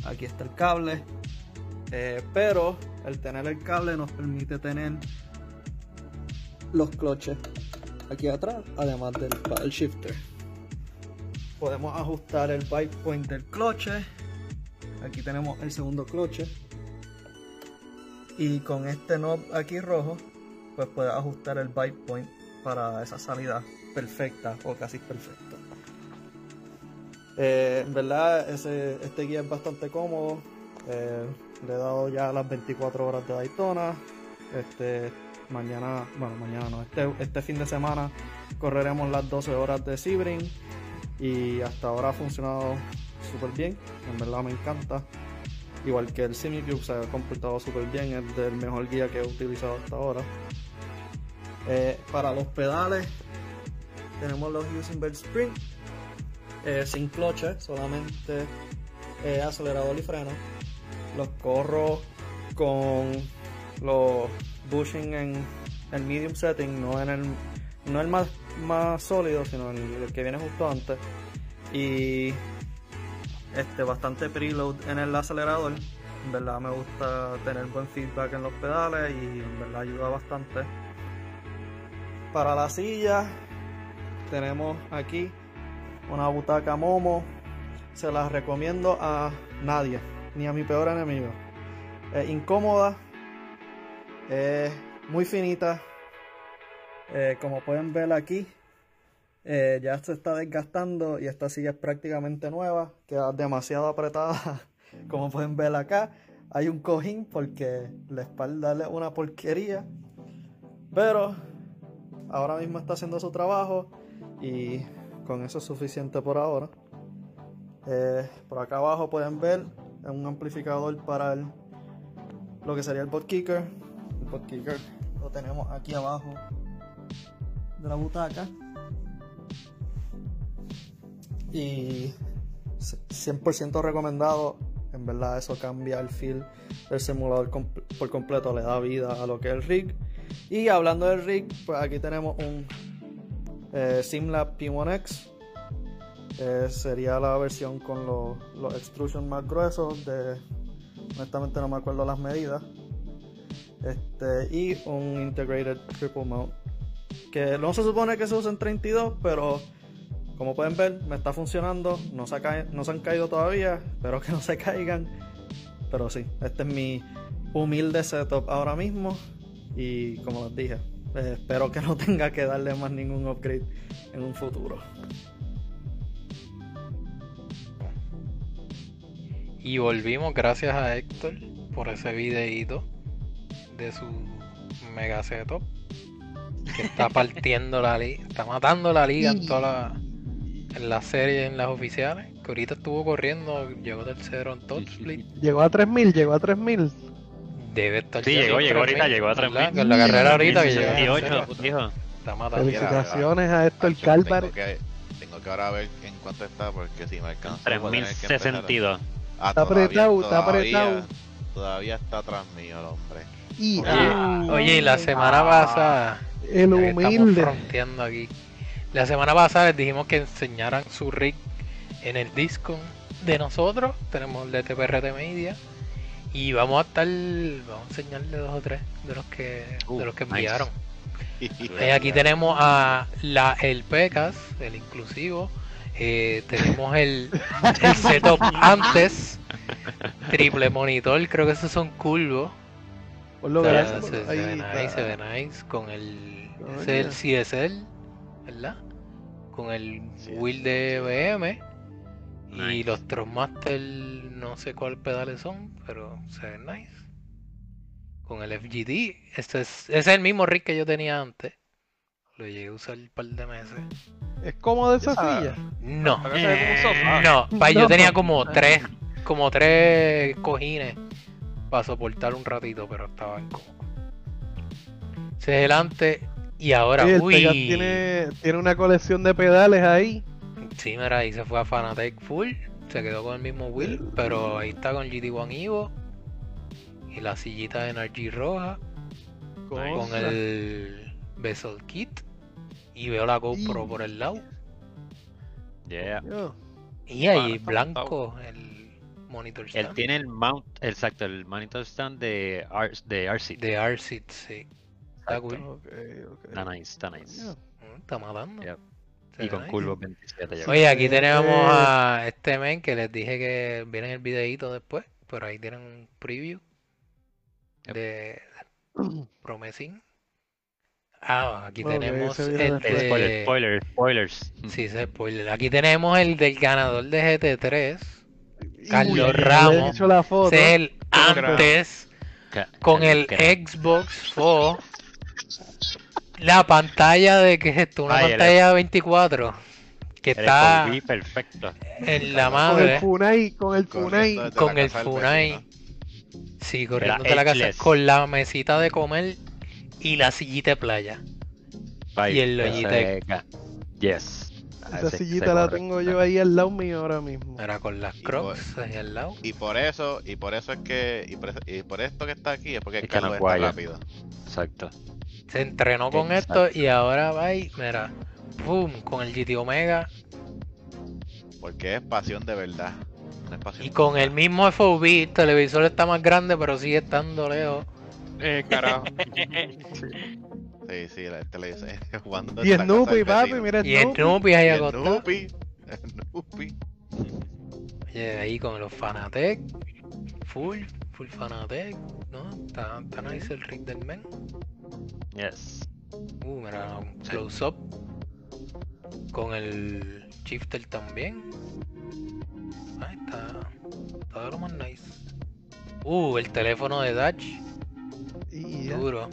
Aquí está el cable. Eh, pero el tener el cable nos permite tener los cloches aquí atrás, además del paddle shifter. Podemos ajustar el bike point del cloche. Aquí tenemos el segundo cloche. Y con este knob aquí rojo, pues puedes ajustar el bike point para esa salida perfecta o casi perfecta. Eh, en verdad, ese, este guía es bastante cómodo. Eh, le he dado ya las 24 horas de Daytona. Este, mañana, bueno, mañana no, este, este fin de semana correremos las 12 horas de Sebring. Y hasta ahora ha funcionado súper bien. En verdad me encanta. Igual que el Simicube se ha comportado súper bien. Es del mejor guía que he utilizado hasta ahora. Eh, para los pedales tenemos los Using Spring eh, sin cloche, solamente eh, acelerador y freno. Los corro con los bushing en el medium setting, no en el, no el más, más sólido, sino el, que viene justo antes. Y este bastante preload en el acelerador. En verdad me gusta tener buen feedback en los pedales y en verdad ayuda bastante. Para la silla tenemos aquí una butaca Momo. Se la recomiendo a nadie, ni a mi peor enemigo. Es incómoda, es muy finita. Eh, como pueden ver aquí, eh, ya se está desgastando y esta silla es prácticamente nueva. Queda demasiado apretada. Como pueden ver acá, hay un cojín porque la espalda es una porquería. Pero ahora mismo está haciendo su trabajo y con eso es suficiente por ahora. Eh, por acá abajo pueden ver un amplificador para lo que sería el bot kicker. El bot kicker lo tenemos aquí abajo de la butaca. Y 100% recomendado. En verdad eso cambia el feel del simulador por completo, le da vida a lo que es el rig. Y hablando del rig, pues aquí tenemos un eh, Simlab P1X. Eh, sería la versión con los, los extrusion más gruesos. Honestamente no me acuerdo las medidas. Este, y un Integrated Triple Mount. Que no se supone que se usa en 32, pero como pueden ver, me está funcionando. No se, no se han caído todavía. Espero que no se caigan. Pero sí, este es mi humilde setup ahora mismo. Y como les dije, eh, espero que no tenga que darle más ningún upgrade en un futuro. Y volvimos gracias a Héctor por ese videíto de su mega setup. Que está partiendo la liga, está matando la liga en toda la, en la serie, en las oficiales. Que ahorita estuvo corriendo, llegó tercero en Top Split. Llegó a 3000, llegó a 3000. Debe estar Sí, llegó, llegó ahorita, llegó a 3000. Con la carrera ahorita que llegó. 18, hijo. Está matando. Felicitaciones a esto el Hacho, Calvar. Tengo que, tengo que ahora ver en cuánto está porque si me alcanza. voy a tener que empezar a- 3062. Ah, Está apretado, está apretado. Todavía está atrás mío el hombre. Y Oye, oye, y la semana pasada, el humilde. fronteando aquí, la semana pasada les dijimos que enseñaran su rig en el disco de nosotros, tenemos el de TPRT Media, y vamos a estar, vamos a enseñarle dos o tres de los que, Uh, de los que nice. enviaron. Eh, aquí tenemos a la, el PECAS, el inclusivo. eh, tenemos el, el setup antes, triple monitor, creo que esos son curvos. Lo O sea, gracias. se, se Ahí ve nice, se ve nice con el, Coño. ese es el CSL, ¿verdad? Con el Sí, wheel de BM y Nice. los Trustmaster no sé cuáles pedales son, pero se ven nice. Con el FGD, este es, ese es el mismo rig que yo tenía antes. Lo llegué a usar un par de meses. Es cómodo esa Ah. silla. No, no, pa, yo tenía como tres, como tres cojines para soportar un ratito, pero estaba incómodo. Ese es adelante y ahora, el uy, tiene, tiene una colección de pedales ahí. Sí, mira, ahí se fue a Fanatec Full, se quedó con el mismo wheel, pero ahí está con GT1 Evo y la sillita de Energy roja con el Vessel Kit y veo la GoPro Y- por el lado Yeah. Y ahí Ah, blanco el monitor Él stand. tiene el mount, exacto, el monitor stand de, R, de RC. de RC, sí. Está cool. ok, ok. Está nice, está nice. Coño, Está matando. Yep. Y con nice. curvos 27 ya. Oye, aquí tenemos a este men que les dije que viene en el videíto después, pero ahí tienen un preview de Promising. Ah, aquí tenemos el después. de... Spoilers, spoilers. Sí, spoiler. Aquí tenemos el del ganador de GT3. Carlos Uy, he Ramos. hecho la foto. Ese es el antes con el. Xbox 4. La pantalla de ¿qué es esto? Una Ay, el- pantalla 24 que El está perfecto. en la Con Con el madre Funai, con el Funai. Con el Funai. Sí, corriendo de la casa con la mesita de comer y la sillita de playa. Bye. Y el Logitech. Yes. Ah, Esa sillita la tengo yo ahí al lado mío ahora mismo. Era con las Y crocs ahí al lado. Y por eso, y por eso es que, y por, y por esto que está aquí es porque Es que no está rápido. Exacto. Se entrenó con Exacto. esto y ahora va y, mira, boom, con el GT Omega Porque es pasión de verdad. No es pasión y con verdad. el mismo FOV. El televisor está más grande, pero sigue estando lejos. Eh, carajo. Sí, sí, la televisor jugando Y Snoopy, papi, mira Y Snoopy. Snoopy ahí acostado. Snoopy. Snoopy. Oye, ahí con los Fanatec. Full, full Fanatec. ¿No? Está, está nice el rig del men. Yes. Uh, mira, un Sí. close up. Con el shifter también. Ahí está. Está lo más nice. Uh, el teléfono de Dutch. Y. Duro.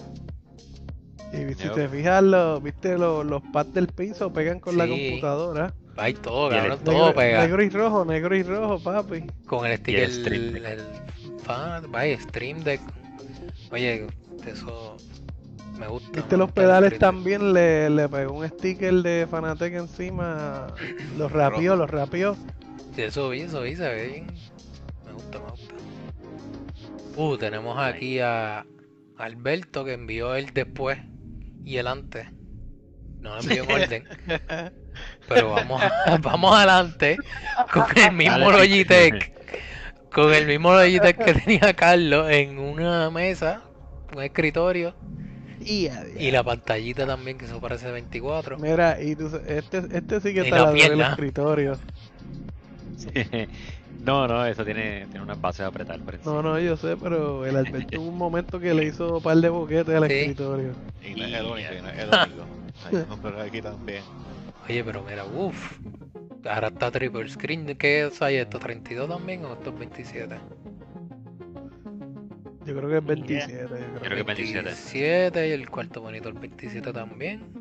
Y si te fijas, los, viste, los, los pads del piso pegan con la computadora. Hay todo, cabrón. Negro, Todo pega. negro y rojo, negro y rojo, papi. Con el sticker. el Stream El, Deck. el fan, vaya, Stream Deck. Oye, eso me gusta. Viste los pedales también, le, le pegó un sticker de Fanatec encima. Los rapió, los rapió. Sí, eso vi, eso vi, se ve bien. Me gusta, me gusta. Uh, tenemos aquí a Alberto que envió el después y el antes. No lo envió en orden. Pero vamos, a- vamos adelante con el mismo Dale, Logitech. Con el mismo Logitech que tenía Carlos en una mesa, un escritorio. Y, la pantallita también, que eso parece 24. Mira, y tú, este, este sí que Y está la del escritorio. no, no, eso tiene, tiene unas bases a apretar por. No, no, yo sé, pero el Alberto tuvo un momento que le hizo un par de boquetes al Sí. escritorio. Y no es el único, y no es el único. Hay un pero aquí también. Oye, pero mira, uff. Ahora está triple screen. ¿Qué es ahí esto? ¿32 también o esto es 27? Yo creo que es 27. yo creo. Creo que 27. 27 y el cuarto monitor 27 también.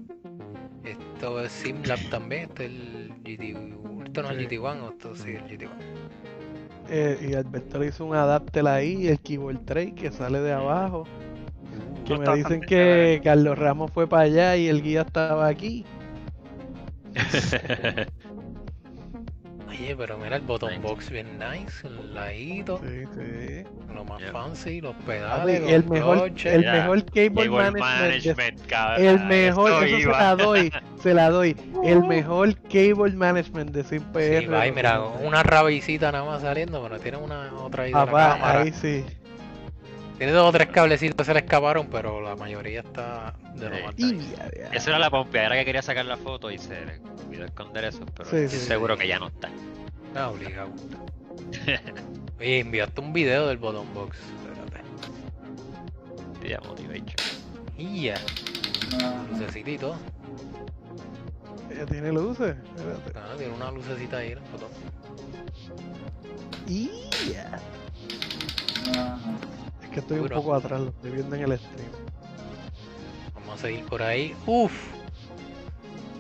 Esto es SimLab también. Este es el GT. Esto no es el Sí. GT1, o esto sí es el GT1. Eh, y Alberto le hizo un adapter ahí, el keyboard tray que sale de abajo. Que Eso me dicen que. Carlos Ramos fue para allá y el guía estaba aquí. Oye, pero mira el botón Nice. box bien nice, el ladito, Sí, sí. lo más Yeah. fancy, los pedales, los el mejor, clutches. el mejor cable, Cable management, de- management, cabrón. el A mejor, eso se iba. la doy, se la doy. El mejor cable management de SimPR. Sí, va, mira, una rabicita nada más saliendo, pero tiene una otra ahí de la Papá, ahí sí. Tiene dos o tres cablecitos que se le escaparon, pero la mayoría está de lo más ya, ya. Eso era la pompeadera que quería sacar la foto y se le olvidó esconder eso, pero Sí, estoy sí, seguro sí. que ya no está. Ah, obligado. Oye, enviaste un video del botón box. Espérate. Tía Motivation. Y ya. Lucecita y todo. Ya tiene luces. Espérate. Ah, tiene una lucecita ahí en el botón. Y ya. Que estoy un poco atrás, lo estoy viendo en el stream. Vamos a seguir por ahí. Uf.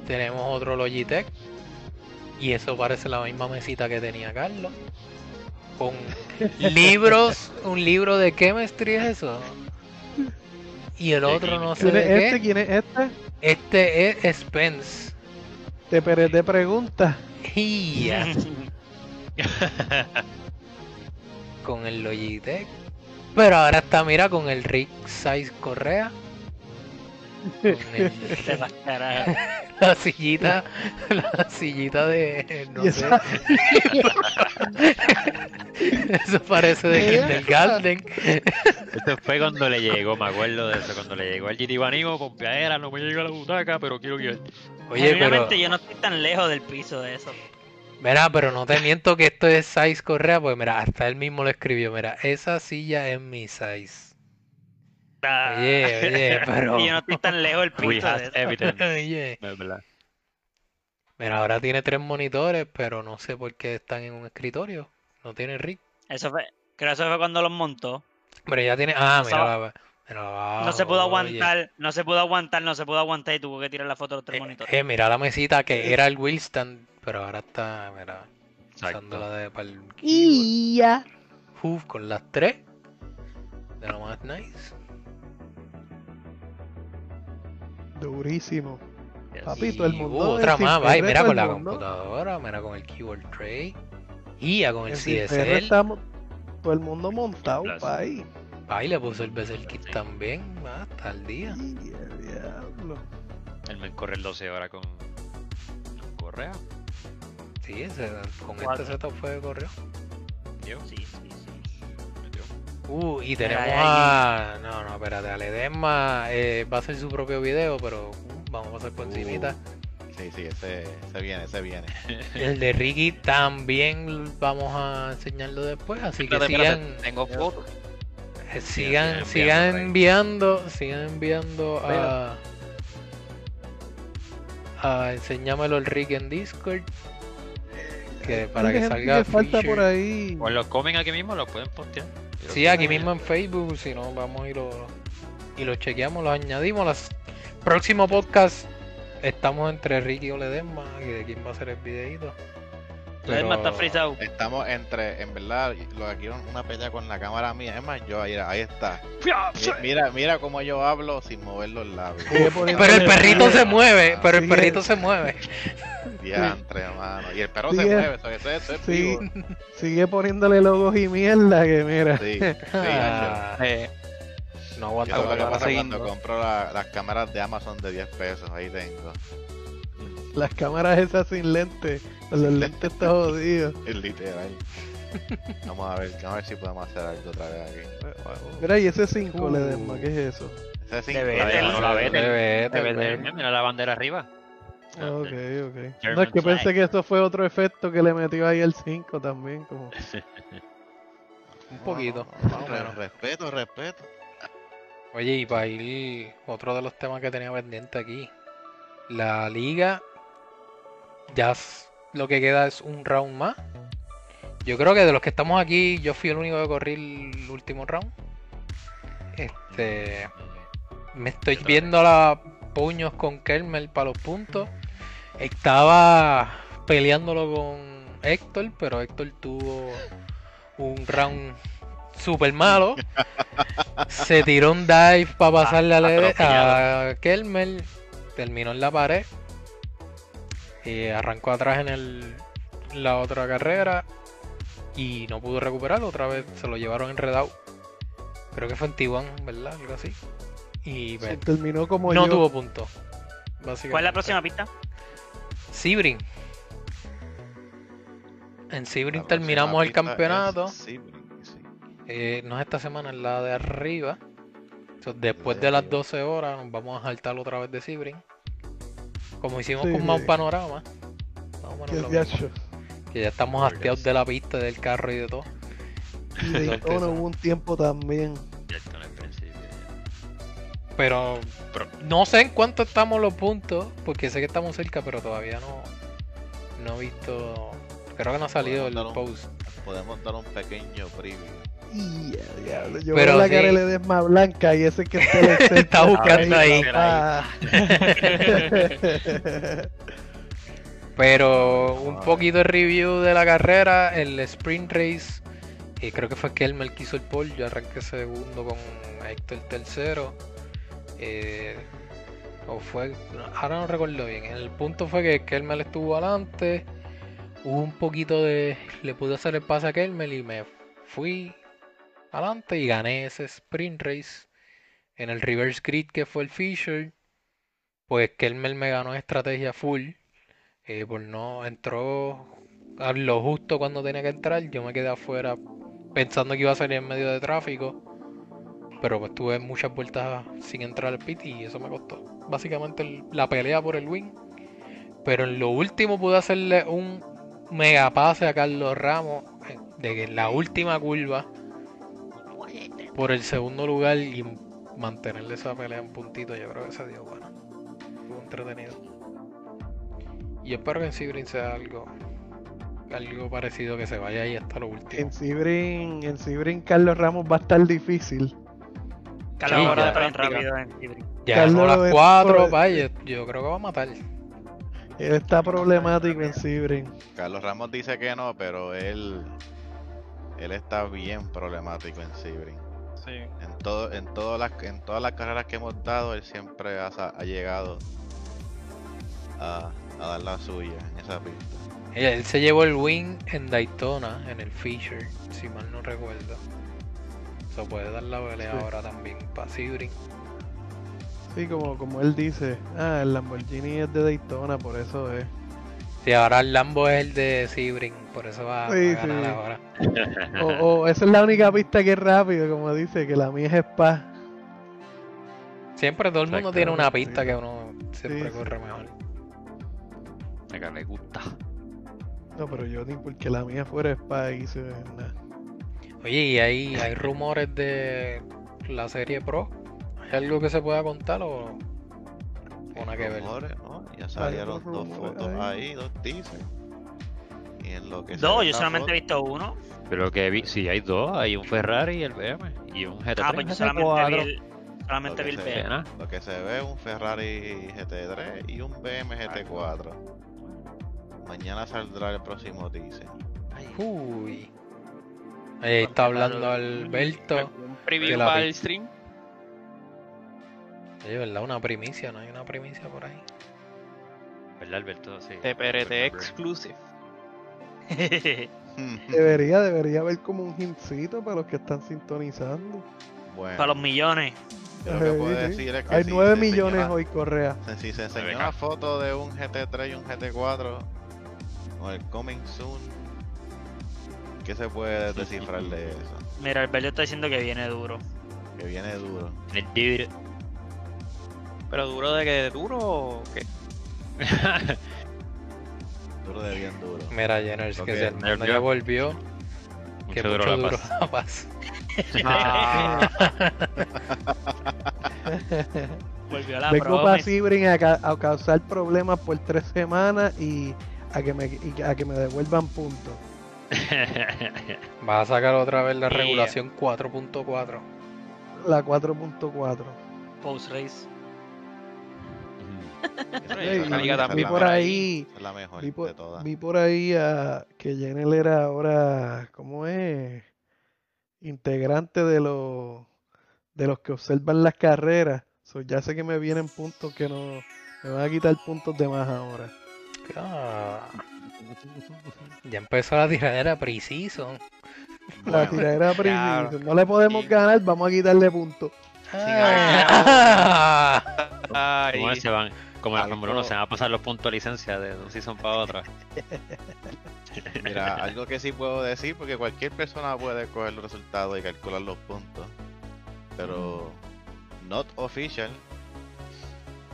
Tenemos otro Logitech. Y eso parece la misma mesita que tenía Carlos. Con libros. ¿Un libro de chemistry es eso? Y el otro no sé ¿Quién es de este? qué. ¿Quién es este? Este es Spence. Te, pero te pregunta. Y ya. con el Logitech. Pero ahora está, mira, con el Rig Size Correa. con el- la sillita, la sillita de, no sé, esa- eso parece de Kindergarten. Esto fue cuando le llegó, me acuerdo de eso, cuando le llegó el GT con piedra, no me llega la butaca, pero quiero que... Oye, pero, Genuinamente yo no estoy tan lejos del piso de eso. Mira, pero no te miento que esto es size correa, porque mira, hasta él mismo lo escribió, mira, esa silla es mi size. Ah, Oye, oye, pero, y yo no estoy tan lejos eso. evidence. oye, Es verdad. mira, ahora tiene tres monitores, pero no sé por qué están en un escritorio, no tiene rig. Eso fue, creo que eso fue cuando los montó. Pero ya tiene, ah, mira, la- mira No se pudo oye. aguantar, no se pudo aguantar, no se pudo aguantar y tuvo que tirar la foto de los tres Eh, monitores. eh, mira la mesita que era el wheel stand, pero ahora está, mira, usándola de para el. Y ya. Con las tres. De lo más nice. Durísimo. Yes. Papi, todo el mundo uh, otra más, vaya, mira con el la mundo. computadora, mira con el keyboard tray. Y ya con el Ferre CSL. estamos todo el mundo montado ahí. Ahí le puso el bezel kit también, ah, hasta el día. Y el diablo. Él me corre el 12 horas con, con correa. Sí, ese, con Cuatro. este setup fue de correo. Yo, Sí, sí, sí. metió. Uh, y tenemos a. No, no, espérate, Aledesma eh, va a hacer su propio video, pero uh, vamos a pasar por Uh. encimita. Sí, sí, ese, ese viene, ese viene. El de Ricky también vamos a enseñarlo después, así que Espérate, espérate, sigan, Tengo fotos. eh, sigan sigan, enviando sigan enviando, sigan enviando a, a enséñamelo el Ricky en Discord, que para que salga falta por ahí. O los comen aquí mismo, los pueden postear. Yo Sí, los aquí mismo en Facebook, si no vamos y lo y lo chequeamos, lo añadimos. Las próximo podcast estamos entre Ricky y Ledesma y de quién va a ser el videito. Está frisado. Estamos entre, en verdad, lo que quiero una pelea con la cámara mía. Es más, yo ahí, ahí está. Mi- Mira, mira cómo yo hablo sin mover los labios. Pero el perrito se mueve, pero el perrito se mueve. Diantre, hermano. Y el perro Sigue- se mueve, eso, eso, eso es vivo. Sigue poniéndole logos y mierda que mira. Sí, sí, Ah, Eh, no aguanta lo que pasa cuando compro la- las cámaras de Amazon de 10 pesos. Ahí tengo. Las cámaras esas sin lentes. Los lentes está jodidos. Es literal. Vamos a ver, vamos a ver si podemos hacer algo otra vez aquí. Mira, y ese 5 Uh. le desma, ¿qué es eso? Ese sí, De pero- Betel, no la De Betel. ven. Mira la bandera arriba. Ah, ok, ok. No, es que pensé que eso fue otro efecto que le metió ahí el 5 también. Como... Un poquito. No, no, no, Pero- respeto, respeto. Oye, y para ir otro de los temas que tenía pendiente aquí. La liga ya lo que queda es un round más. Yo creo que de los que estamos aquí, yo fui el único que corrí el último round. Este, me estoy viendo la puños con Kermel para los puntos. Estaba peleándolo con Héctor, pero Héctor tuvo un round super malo. Se tiró un dive para pasarle a, a Kelmer. Terminó en la pared. Y arrancó atrás en el, la otra carrera. Y no pudo recuperarlo. Otra vez se lo llevaron enredado. Creo que fue en Tijuan, ¿verdad? Algo así. Y pues, Terminó como no yo. tuvo punto. Básicamente. ¿Cuál es la próxima pista? Sebring. En próxima terminamos el campeonato. Sebring, sí. Eh, no es esta semana, es la de arriba. So, después de de las arriba. 12 horas nos vamos a saltar otra vez de Sebring. Como hicimos Sí, con sí. Mount Panorama. O menos Que lo ya mismo. yo- Que ya estamos hasteados de la pista, del carro y de todo. Y Daytona hubo un tiempo también. Ya está en el principio. Pero Pero- no sé en cuánto estamos los puntos, porque sé que estamos cerca, pero todavía no, no he visto. Creo que no ha salido el un- post. Podemos dar un pequeño preview. Yo Pero veo la sí. cara de Ledesma blanca y ese que está, buscando ahí. Pero un poquito de review de la carrera, el sprint race, y creo que fue Kelmer que hizo el pole, yo arranqué segundo con Héctor tercero. eh, o fue, ahora no recuerdo bien, el punto fue que Kelmer estuvo adelante, hubo un poquito de, le pude hacer el pase a Kelmer y me fui adelante y gané ese sprint race en el reverse grid que fue el feature. pues Kelmer me ganó estrategia full. eh, pues no entró a lo justo cuando tenía que entrar. Yo me quedé afuera pensando que iba a salir en medio de tráfico. Pero pues tuve muchas vueltas sin entrar al pit y eso me costó. Básicamente la pelea por el win. Pero en lo último pude hacerle un mega pase a Carlos Ramos eh, de que en la última curva por el segundo lugar y mantenerle esa pelea en puntito. Yo creo que se dio bueno. Estuvo entretenido. Y espero que en Sebring sea algo algo parecido que se vaya ahí hasta lo último. En Sebring, en Sebring Carlos Ramos va a estar difícil. Carlos Sí, ahora rápido en Ibri. Ya Carlos las es cuatro, por- vaya, yo creo que va a matar. Él está problemático en Sebring. Carlos Ramos dice que no, pero él él está bien problemático en Sebring. Sí. En todo, en todas las, en todas las carreras que hemos dado, él siempre ha, llegado a, a dar la suya en esa pista. Él, él se llevó el win en Daytona, en el Fisher, si mal no recuerdo. Se puede dar la pelea Sí. ahora también para Sebring. Sí, como, como él dice. Ah, el Lamborghini es de Daytona, por eso es. Sí, ahora el Lambo es el de Sebring, por eso va, a ganar sí. ahora. O, o esa es la única pista que es rápido, como dice, que la mía es Spa. Siempre todo el mundo tiene una Sí. pista que uno siempre Sí, corre mejor. A que le gusta. No, pero yo ni porque la mía fuera Spa hice nada. Oye, y hay, hay rumores de la serie Pro. ¿Hay algo que se pueda contar o, nada que ver? Ya salieron dos fotos ahí. ahí, dos teasers. Y en lo que se No, ve yo la solamente he visto uno. Pero que vi, sí, hay dos, hay un Ferrari y el BM. Y un GT3. Ah, pues yo solamente vi el, solamente vi el Lo que B. Cena. Lo que se ve es un Ferrari GT3 y un BM GT4. Mañana saldrá el próximo teaser. Uy. Ahí está hablando Alberto. Un preview para el stream. Oye, ¿verdad? Una primicia, ¿no hay una primicia por ahí? ¿Verdad, Alberto? Sí. TPRT exclusive. Debería, debería haber como un hintcito para los que están sintonizando. Bueno, Para los millones. yo lo que puedo decir es que Hay si 9 se enseñó millones hoy, Correa. se- Si se enseñó una foto de un GT3 y un GT4 con el coming soon, ¿qué se puede descifrar de eso? Mira, Alberto está diciendo que viene duro. Que viene duro. El dude. Pero duro de que duro o qué? Duro de bien duro. Mira, Jenners, Ok, que se nervio. ya volvió. Que duro mucho la duro paz. la paz. Ah, Volvió la Vengo para. Sebring a, ca- a causar problemas por tres semanas y a que me, y a que me devuelvan puntos. Vas a sacar otra vez la regulación 4.4. La 4.4. Post race. Vi la por ahí, esa es la mejor vi por, de todas. vi por ahí a que Jenel era ahora, ¿cómo es? Integrante de los de los que observan las carreras. So, ya sé que me vienen puntos que no me van a quitar puntos de más ahora. Ah. Ya empezó la tiradera preciso. La Bueno, tiradera claro. preciso. No le podemos Sí. ganar, vamos a quitarle puntos. Ah. se van? Como la Algo- Fórmula 1 se van a pasar los puntos de licencia de un season para otra. Mira, algo que sí puedo decir, porque cualquier persona puede coger los resultados y calcular los puntos, pero not official,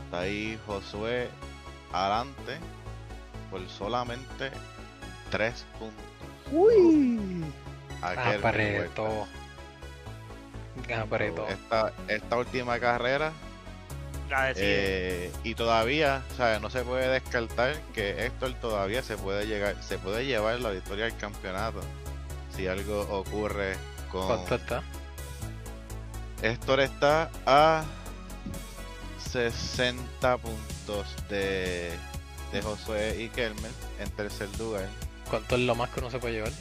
está ahí Josué adelante por solamente 3 puntos. Uy. a Kelvin Apretó. Huerta. Apretó. Esta, esta última carrera La. Eh, y todavía, ¿sabes? No se puede descartar que Héctor todavía se puede llegar, se puede llevar la victoria del campeonato. Si algo ocurre con ¿Cuánto está? Héctor está a 60 puntos de, de Josué y Kelmer en tercer lugar. ¿Cuánto es lo más que uno se puede llevar?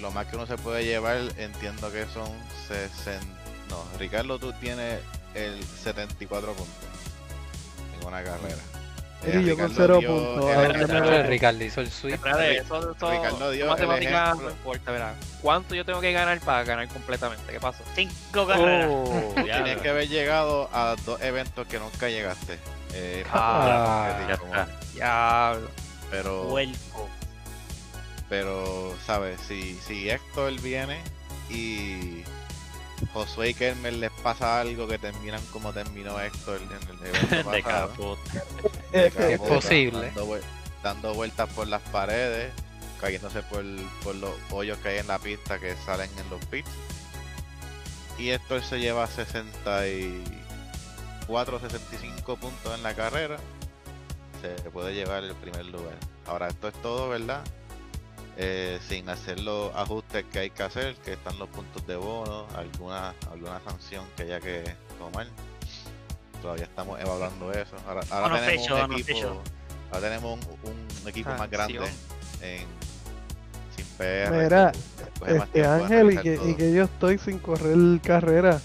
Lo más que uno se puede llevar, entiendo que son 60. No, Ricardo, tú tienes el 74 puntos en una carrera. Eh, Eri, yo con Ricardo cero dio puntos, el. Ricardo hizo el sweep. Espérate, eso, eso, Ricardo dio el matemática no importa, verá. ¿Cuánto yo tengo que ganar para ganar completamente? ¿Qué pasó? Cinco carreras. Oh, Tienes que haber llegado a dos eventos que nunca llegaste. Eh, Ah, sí, ya como-. Diablo. pero, Puerco. pero, ¿sabes? Si, si Héctor viene y Josué y Kermer les pasa algo que terminan como terminó Héctor en el evento De pasado, caput. de Es posible. Dando, vuel- dando vueltas por las paredes, cayéndose por, por los hoyos que hay en la pista que salen en los pits. Y Héctor se lleva 64, 65 puntos en la carrera. Se puede llevar el primer lugar. Ahora, esto es todo, ¿verdad? Eh, sin hacer los ajustes que hay que hacer, que están los puntos de bono, alguna, alguna sanción que haya que tomar. Todavía estamos evaluando eso. Ahora, ahora No, no tenemos fecho, un no equipo, fecho. ahora tenemos un, un equipo más grande en sin PR. Mira, Este Ángel, y que, todo. y que yo estoy sin correr carrera.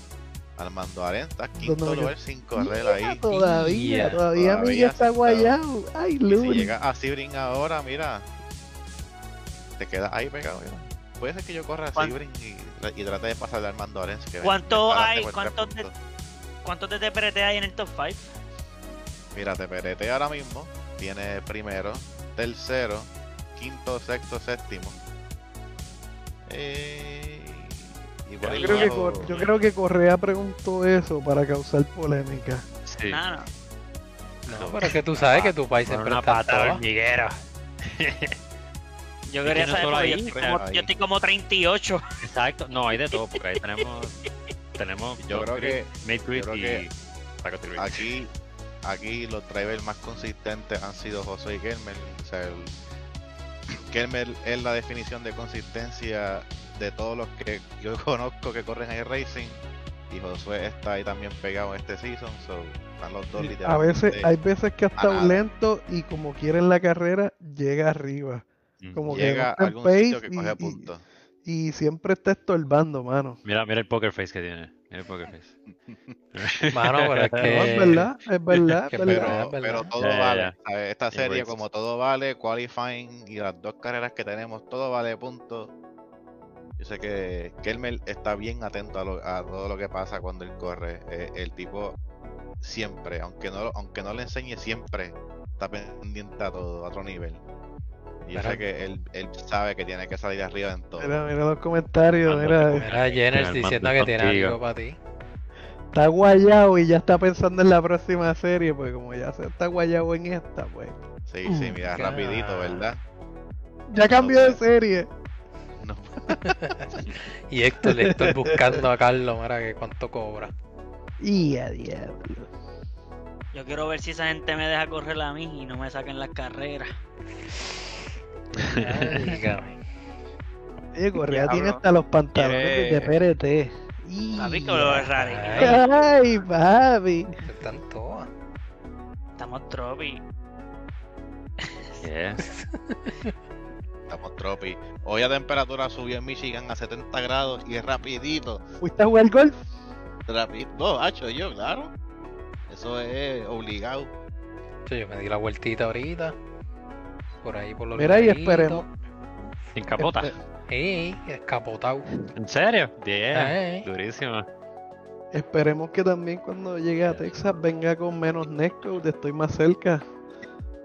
Armando Arenta, quinto ¿Dónde me lugar sin correr ahí. Todavía, todavía todavía Miguel está guayado. Ay, Y si llega a Sibrin ahora, mira, te quedas ahí pegado. mira. Puede ser que yo corra a ¿Cuán- Sibrin y, y trate de pasarle a Armando Arens. que ¿Cuánto hay? ¿Cuántos de-. ¿Cuántos de TPRT hay en el top 5? Mira, TPRT ahora mismo tiene primero, tercero, quinto, sexto, séptimo. Eh, y por Yo ahí creo, que, Cor- yo creo que Correa preguntó eso para causar polémica. Sí. Nada. No, pero es que tú sabes que tu país siempre una está hormiguera. Yo quería que no saber, solo porque yo ahí, estoy, como, ahí. yo estoy como 38. Exacto. No, hay de todo, porque ahí tenemos. tenemos Yo creo que- Grip creo y que aquí, aquí los drivers más consistentes han sido José y Kelmer. O sea, el- Kelmer es la definición de consistencia de todos los que yo conozco que corren ahí racing. Y Josué está ahí también pegado en este season. So, están los dos A literalmente. veces, hay veces que ha a estado lento y como quiere en la carrera, llega arriba. Como que llega no en algún sitio pace que y- coge y- puntos. Y siempre está estorbando, mano. Mira, mira el poker face que tiene. Mira el poker face. Mano, pero es No, que. es verdad, es verdad, que es verdad. Pero, es verdad. pero todo Ya, ya, vale. Esta Y serie, como todo vale, qualifying y las dos carreras que tenemos, todo vale puntos. Yo sé que Kelmer está bien atento a, lo- a todo lo que pasa cuando él corre. Eh, el tipo siempre, aunque no, aunque no le enseñe siempre, está pendiente a todo, a otro nivel. Y yo sé que él, él sabe que tiene que salir arriba en todo. Mira, mira los comentarios, mira, Mira, Jenner diciendo que tiene contigo. algo para ti. está guayado y ya está pensando en la próxima serie, pues como ya se está guayado en esta, pues. Sí, sí, mira, rapidito, ¿verdad? Ya cambió de serie. No, Y Héctor, Héctor buscando a Carlos, mira que cuánto cobra. Y a diablo. Yo quiero ver si esa gente me deja correr a mí y no me saquen las carreras. Oye, Correa tiene hasta los pantalones de PRT. Papi, que lo es raro. Ay. Papi. Están todas. Estamos tropi. Yeah. estamos tropi. Hoy la temperatura subió en Michigan a 70 grados y es rapidito. ¿Fuiste a jugar golf? Rápido. No, hacho, yo, claro. Eso es obligado. Sí, yo me di la vueltita ahorita. Por ahí por los Mira, y esperemos. Sin capota. Sí, escapotado. ¿En serio? Yeah. Eh. Durísimo. Esperemos que también cuando llegue a Texas venga con menos netcode, estoy más cerca.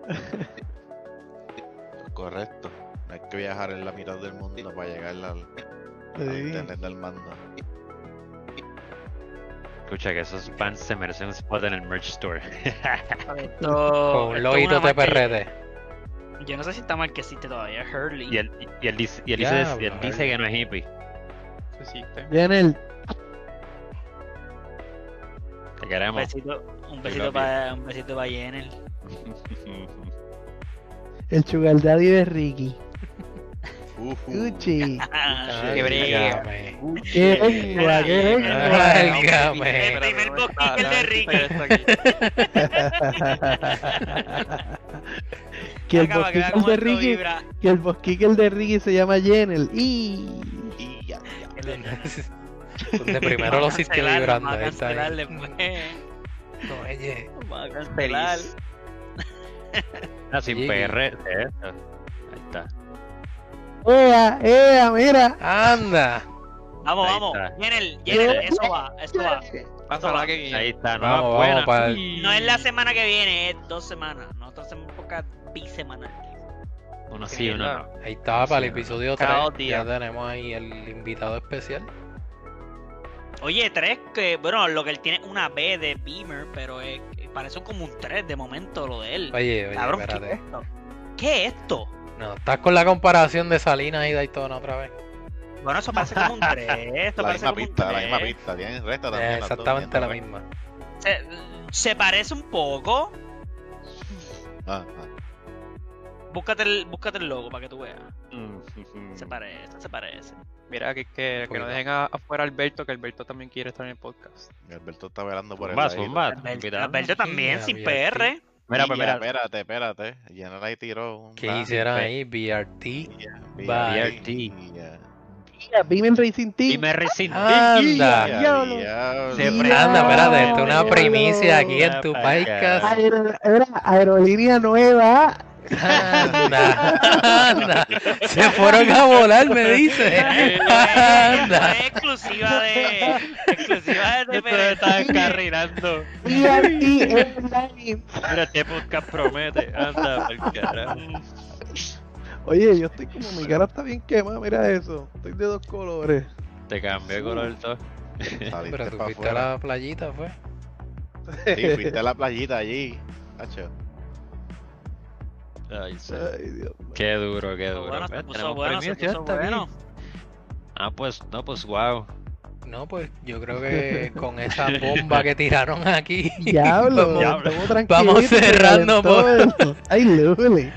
Correcto. No hay que viajar en la mitad del mundo para llegar al, al Sí. internet del mando. Escucha que esos fans se merecen un spot en el merch store. Con un loguito de PRD. Yo no sé si está mal que existe todavía Hurley. y él, y él dice, y él dice, y él dice que no es hippie. Eso existe. Viene el. Te Un queremos. besito, un besito para un besito para Jenner. El sugar daddy de Ricky. Ah, Qué brega. Qué lengua, qué lengua. El primer de Ricky. que el Acaba, de Ricky, que el bosquique el de Ricky se llama Jenel. Y Y ya, ya. Donde primero lo hiciste. Vamos a cancelar después. No, oye. Vamos a cancelar. Ah, sin. PR. esto. Ahí está. ¡Ea, ea, mira! ¡Anda! Vamos, Ahí vamos. está. Jenner, Jenner, eso va, eso va. La semana que viene. Ahí está, no Vamos, buena. vamos para. No es la semana que viene, es dos semanas. Nosotros hacemos un podcast bisemanal. Uno sí, uno no. Ahí estaba para el Sí, episodio Cada 3. dos días. Ya tenemos ahí el invitado especial. Oye, tres que, bueno, lo que él tiene es una B de Beamer, pero es- parece como un 3 de momento lo de él. Oye, oye, Cabrón, ¿qué es espérate. esto? ¿Qué es esto? No, estás con la comparación de Salinas y Daytona otra vez. Bueno, eso parece como un 3. Esto La misma pista, la misma 3. pista. Tienen recta también. exactamente la misma. Se, se parece un poco. Ah, ah. Búscate el, búscate el logo para que tú veas. Mm, Se parece, se parece. Mira, que, que, que no dejen a- afuera a Alberto, que Alberto también quiere estar en el podcast. Alberto está velando por el. Alberto. Alberto también, Sí, sin PR. Mira, pues mira. Espérate, espérate. General ahí tiró un. ¿Qué hicieron ahí? BRT. BRT. Beamer Racing Team. Y me resistí. Anda. Anda, prende. espérate, esto es una primicia aquí en tu podcast. Aerolínea nueva. Anda, anda. Se fueron a volar, me dice. Anda. es exclusiva de. Exclusiva de Esto me está encarrilando. BRT Airlines. Mira, este podcast promete. Anda, por carajo. Oye, yo estoy como mi cara está bien quemada, mira eso. Estoy de dos colores. Te cambió el color todo. Pero tú fuiste a la playita, fue. Sí, fuiste a la playita allí. Hacho. Ay, sí. Ay, Dios mío. Qué duro, qué duro. Bueno, se puso bueno, se bueno. Ah, pues, no, pues, wow. No, pues yo creo que con esa bomba que tiraron aquí. Diablo, vamos, estamos tranquilos. vamos cerrando por- Ay, Luli.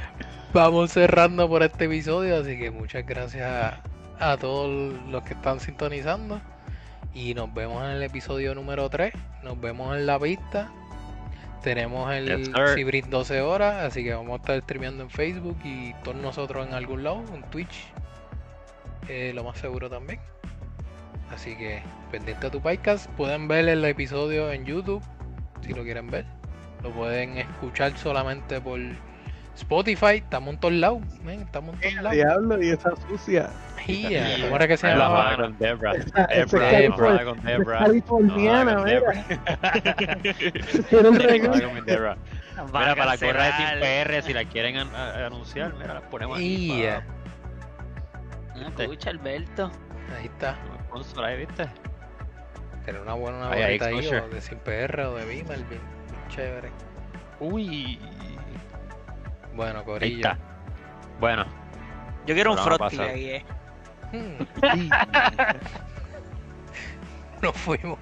vamos cerrando por este episodio, así que muchas gracias a, a todos los que están sintonizando. Y nos vemos en el episodio número 3. Nos vemos en la pista. Tenemos el. Cibrit 12 horas, así que vamos a estar streameando en Facebook y todos nosotros en algún lado, en Twitch. eh, lo más seguro también. Así que pendiente a tu podcast. Pueden ver el episodio en YouTube si lo quieren ver. Lo pueden escuchar solamente por Spotify. Estamos en todos lados. Estamos en todos lados. Diablo, y esa sucia. Yeah, ¿Cómo era que se llamaba? con Debra. Con Debra. californiana, mira. Era el Me regalo. Mira, para la gorra de Team. PR, si la quieren anunciar, mira, la ponemos aquí. Yeah. Ah, Escucha, Alberto. Ahí está. para- sponsor ahí, ¿viste? Tener una buena una Ahí o de Sin PR o de bien chévere. Uy. Bueno, Ahí Corillo. está. Bueno, Yo quiero un frosty ahí, eh. Hmm, Nos fuimos.